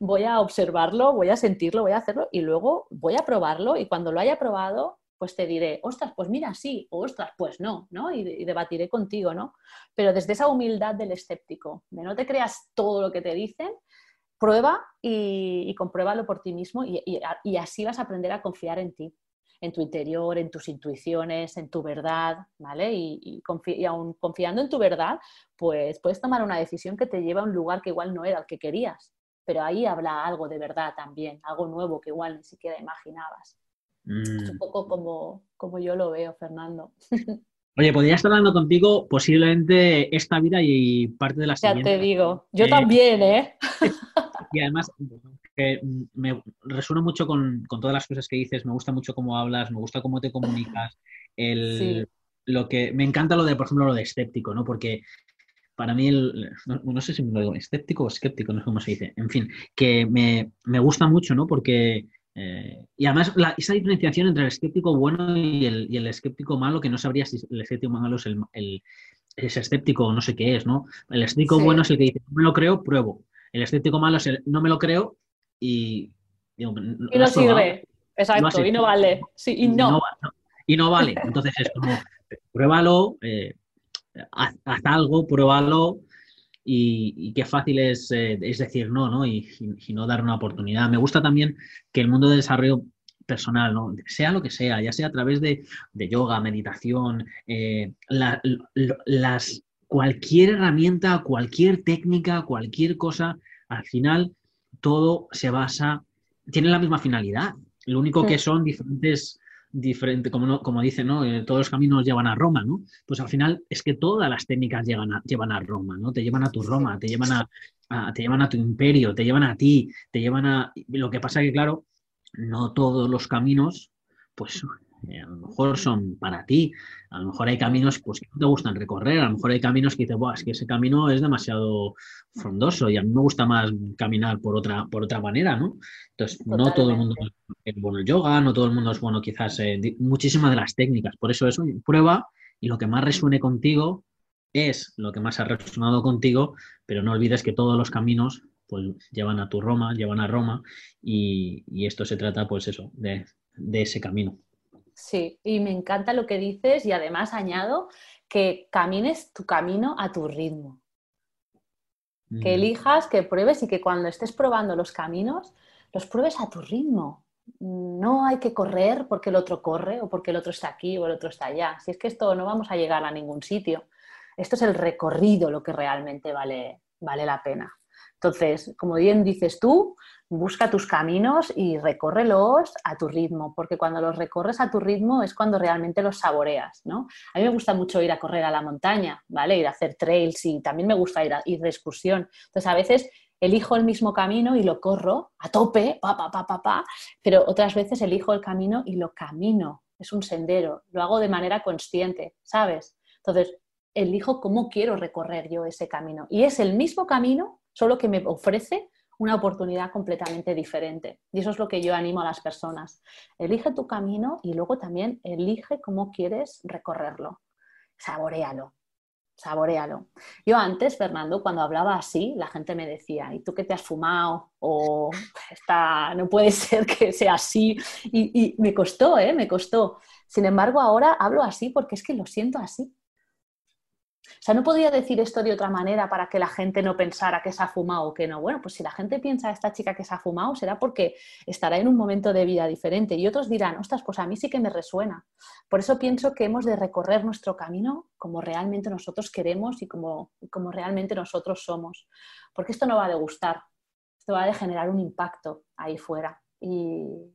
voy a observarlo, voy a sentirlo, voy a hacerlo y luego voy a probarlo y cuando lo haya probado, pues te diré, ostras, pues mira, sí, o ostras, pues no, ¿no? Y, debatiré contigo, ¿no? Pero desde esa humildad del escéptico, de no te creas todo lo que te dicen, prueba y, y compruébalo por ti mismo y así vas a aprender a confiar en ti en tu interior, en tus intuiciones, en tu verdad, ¿vale? Y, y, aún confiando en tu verdad, pues puedes tomar una decisión que te lleva a un lugar que igual no era el que querías, pero ahí habla algo de verdad también, algo nuevo que igual ni siquiera imaginabas. Es un mm. poco como, como yo lo veo, Fernando. Oye, podría estar hablando contigo posiblemente esta vida y parte de la siguiente. Ya te digo, yo también, ¿eh? Y además, que me resuena mucho con, todas las cosas que dices, me gusta mucho cómo hablas, me gusta cómo te comunicas. El, lo que, me encanta lo de, por ejemplo, lo de escéptico, ¿no? Porque para mí, el, no, sé si me lo digo, escéptico o escéptico, no sé cómo se dice. En fin, que me, gusta mucho, ¿no? Porque eh, y además, esa diferenciación entre el escéptico bueno y el, y el, escéptico malo, que no sabría si el escéptico malo es el, el es escéptico o no sé qué es, ¿no? El escéptico bueno es el que dice, no me lo creo, pruebo. El escéptico malo es el, no me lo creo, y... no sirve, exacto, y no vale. Sí, y no. Y no vale. Entonces es como, pruébalo, eh, haz, algo, pruébalo y, qué fácil es, eh, es decir no, ¿no? Y, no dar una oportunidad. Me gusta también que el mundo del desarrollo personal, ¿no? sea lo que sea, ya sea a través de, yoga, meditación, eh, las, cualquier herramienta, cualquier técnica, cualquier cosa, al final todo se basa, tiene la misma finalidad. Lo único que son diferentes, diferente, como, como dice, ¿no? Eh, todos los caminos llevan a Roma, ¿no? Pues al final es que todas las técnicas llevan a, llevan a Roma, ¿no? Te llevan a tu Roma, te llevan a, te llevan a tu imperio, te llevan a ti, te llevan a... Lo que pasa que, claro, no todos los caminos, pues eh, a lo mejor son para ti. A lo mejor hay caminos pues, que no te gustan recorrer, a lo mejor hay caminos que dices, es que ese camino es demasiado frondoso y a mí me gusta más caminar por otra, por otra manera, ¿no? Entonces, no todo el mundo es bueno el yoga, no todo el mundo es bueno quizás eh, muchísimas de las técnicas. Por eso eso, prueba y lo que más resuene contigo es lo que más ha resonado contigo, pero no olvides que todos los caminos pues llevan a tu Roma, llevan a Roma y, esto se trata pues eso, de ese camino. Sí, y me encanta lo que dices y además añado que camines tu camino a tu ritmo. Que mm. elijas, que pruebes y que cuando estés probando los caminos, los pruebes a tu ritmo. No hay que correr porque el otro corre o porque el otro está aquí o el otro está allá. Si es que esto no vamos a llegar a ningún sitio. Esto es el recorrido lo que realmente vale, vale la pena. Entonces, como bien dices tú, busca tus caminos y recórrelos a tu ritmo, porque cuando los recorres a tu ritmo es cuando realmente los saboreas, ¿no? A mí me gusta mucho ir a correr a la montaña, ¿vale? Ir a hacer trails y también me gusta ir, a, ir de excursión. Entonces, a veces elijo el mismo camino y lo corro a tope, pa, pa, pa, pa, pa, pero otras veces elijo el camino y lo camino. Es un sendero, lo hago de manera consciente, ¿sabes? Entonces, elijo cómo quiero recorrer yo ese camino. Y es el mismo camino, solo que me ofrece una oportunidad completamente diferente. Y eso es lo que yo animo a las personas. Elige tu camino y luego también elige cómo quieres recorrerlo. Saborealo, saborealo. Yo antes, Fernando, cuando hablaba así, la gente me decía, ¿y tú qué te has fumado? O está, no puede ser que sea así. Y, y me costó, ¿eh? Me costó. Sin embargo, ahora hablo así porque es que lo siento así. O sea, no podría decir esto de otra manera para que la gente no pensara que se ha fumado o que no. Bueno, pues si la gente piensa a esta chica que se ha fumado, será porque estará en un momento de vida diferente. Y otros dirán, ostras, pues a mí sí que me resuena. Por eso pienso que hemos de recorrer nuestro camino como realmente nosotros queremos y como, como realmente nosotros somos. Porque esto no va de gustar, esto va de generar un impacto ahí fuera. Y,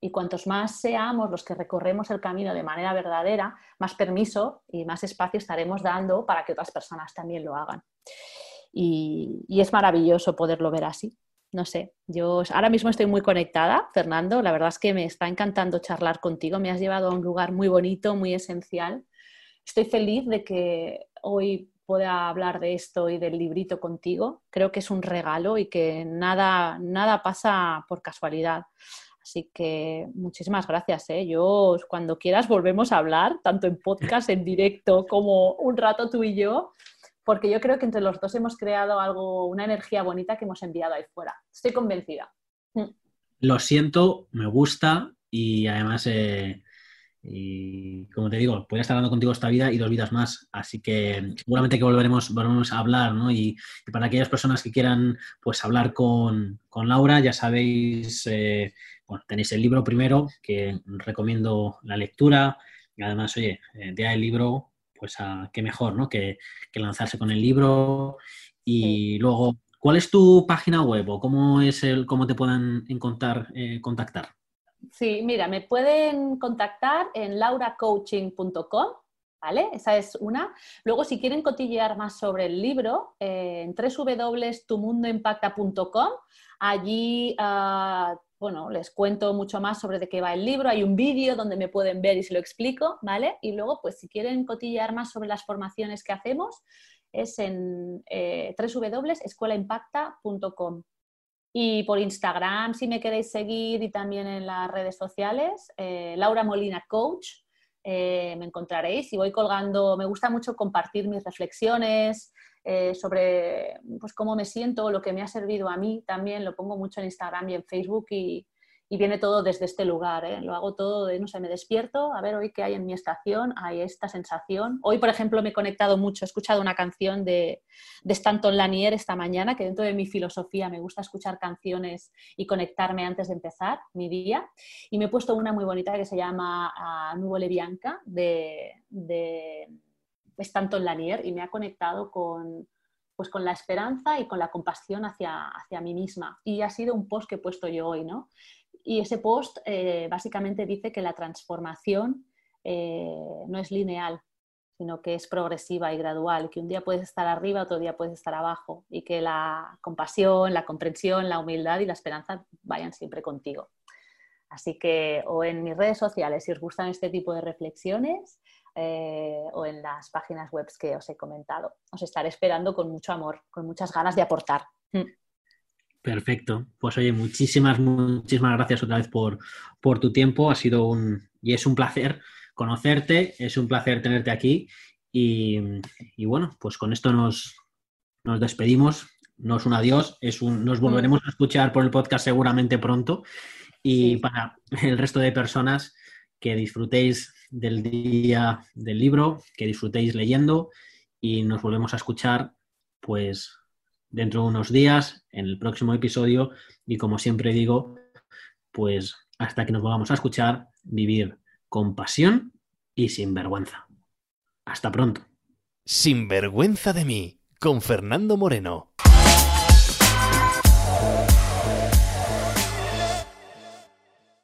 y cuantos más seamos los que recorremos el camino de manera verdadera, más permiso y más espacio estaremos dando para que otras personas también lo hagan. Y, es maravilloso poderlo ver así. No sé, yo ahora mismo estoy muy conectada, Fernando. La verdad es que me está encantando charlar contigo. Me has llevado a un lugar muy bonito, muy esencial. Estoy feliz de que hoy pueda hablar de esto y del librito contigo. Creo que es un regalo y que nada, nada pasa por casualidad. Así que muchísimas gracias. ¿eh? Yo, cuando quieras, volvemos a hablar, tanto en podcast, en directo, como un rato tú y yo, porque yo creo que entre los dos hemos creado algo, una energía bonita que hemos enviado ahí fuera. Estoy convencida. Mm. Lo siento, me gusta y además, eh, y como te digo, podría estar hablando contigo esta vida y dos vidas más. Así que seguramente que volveremos, volveremos a hablar, ¿no? Y, para aquellas personas que quieran pues hablar con, Laura, ya sabéis. Eh, bueno, tenéis el libro primero, que recomiendo la lectura. Y además, oye, eh, día del libro, pues a, qué mejor, ¿no? Que, lanzarse con el libro. Y luego, ¿cuál es tu página web o cómo es el, cómo te puedan encontrar, eh, contactar? Sí, mira, me pueden contactar en lauracoaching.com, ¿vale? Esa es una. Luego, si quieren cotillear más sobre el libro, eh, en www.tumundoimpacta.com, allí uh, bueno, les cuento mucho más sobre de qué va el libro. Hay un vídeo donde me pueden ver y se lo explico, ¿vale? Y luego, pues si quieren cotillear más sobre las formaciones que hacemos, es en eh, www.escuelaimpacta.com. Y por Instagram, si me queréis seguir, y también en las redes sociales, eh, Laura Molina Coach, eh, me encontraréis y voy colgando, me gusta mucho compartir mis reflexiones, eh, sobre pues, cómo me siento, lo que me ha servido a mí también, lo pongo mucho en Instagram y en Facebook y, viene todo desde este lugar. ¿eh? Lo hago todo de, no sé, me despierto, a ver hoy qué hay en mi estación, hay esta sensación. Hoy, por ejemplo, me he conectado mucho, he escuchado una canción de, de Stanton Lanier esta mañana, que dentro de mi filosofía me gusta escuchar canciones y conectarme antes de empezar mi día. Y me he puesto una muy bonita que se llama ah, Nubole Bianca de tanto en Lanier y me ha conectado con, pues con la esperanza y con la compasión hacia, hacia mí misma. Y ha sido un post que he puesto yo hoy, ¿no? Y ese post eh, básicamente dice que la transformación eh, no es lineal, sino que es progresiva y gradual, que un día puedes estar arriba, otro día puedes estar abajo, y que la compasión, la comprensión, la humildad y la esperanza vayan siempre contigo. Así que, o en mis redes sociales, si os gustan este tipo de reflexiones, eh, o en las páginas web que os he comentado. Os estaré esperando con mucho amor, con muchas ganas de aportar. Mm. Perfecto. Pues oye, muchísimas, muchísimas gracias otra vez por, por tu tiempo. Ha sido un y es un placer conocerte, es un placer tenerte aquí. Y, bueno, pues con esto nos, nos despedimos. No es un adiós, es un, nos volveremos a escuchar por el podcast seguramente pronto. Y para el resto de personas, que disfrutéis del día del libro, que disfrutéis leyendo y nos volvemos a escuchar pues dentro de unos días en el próximo episodio y como siempre digo, pues hasta que nos volvamos a escuchar, vivir con pasión y sin vergüenza. Hasta pronto. Sin vergüenza de mí, con Fernando Moreno.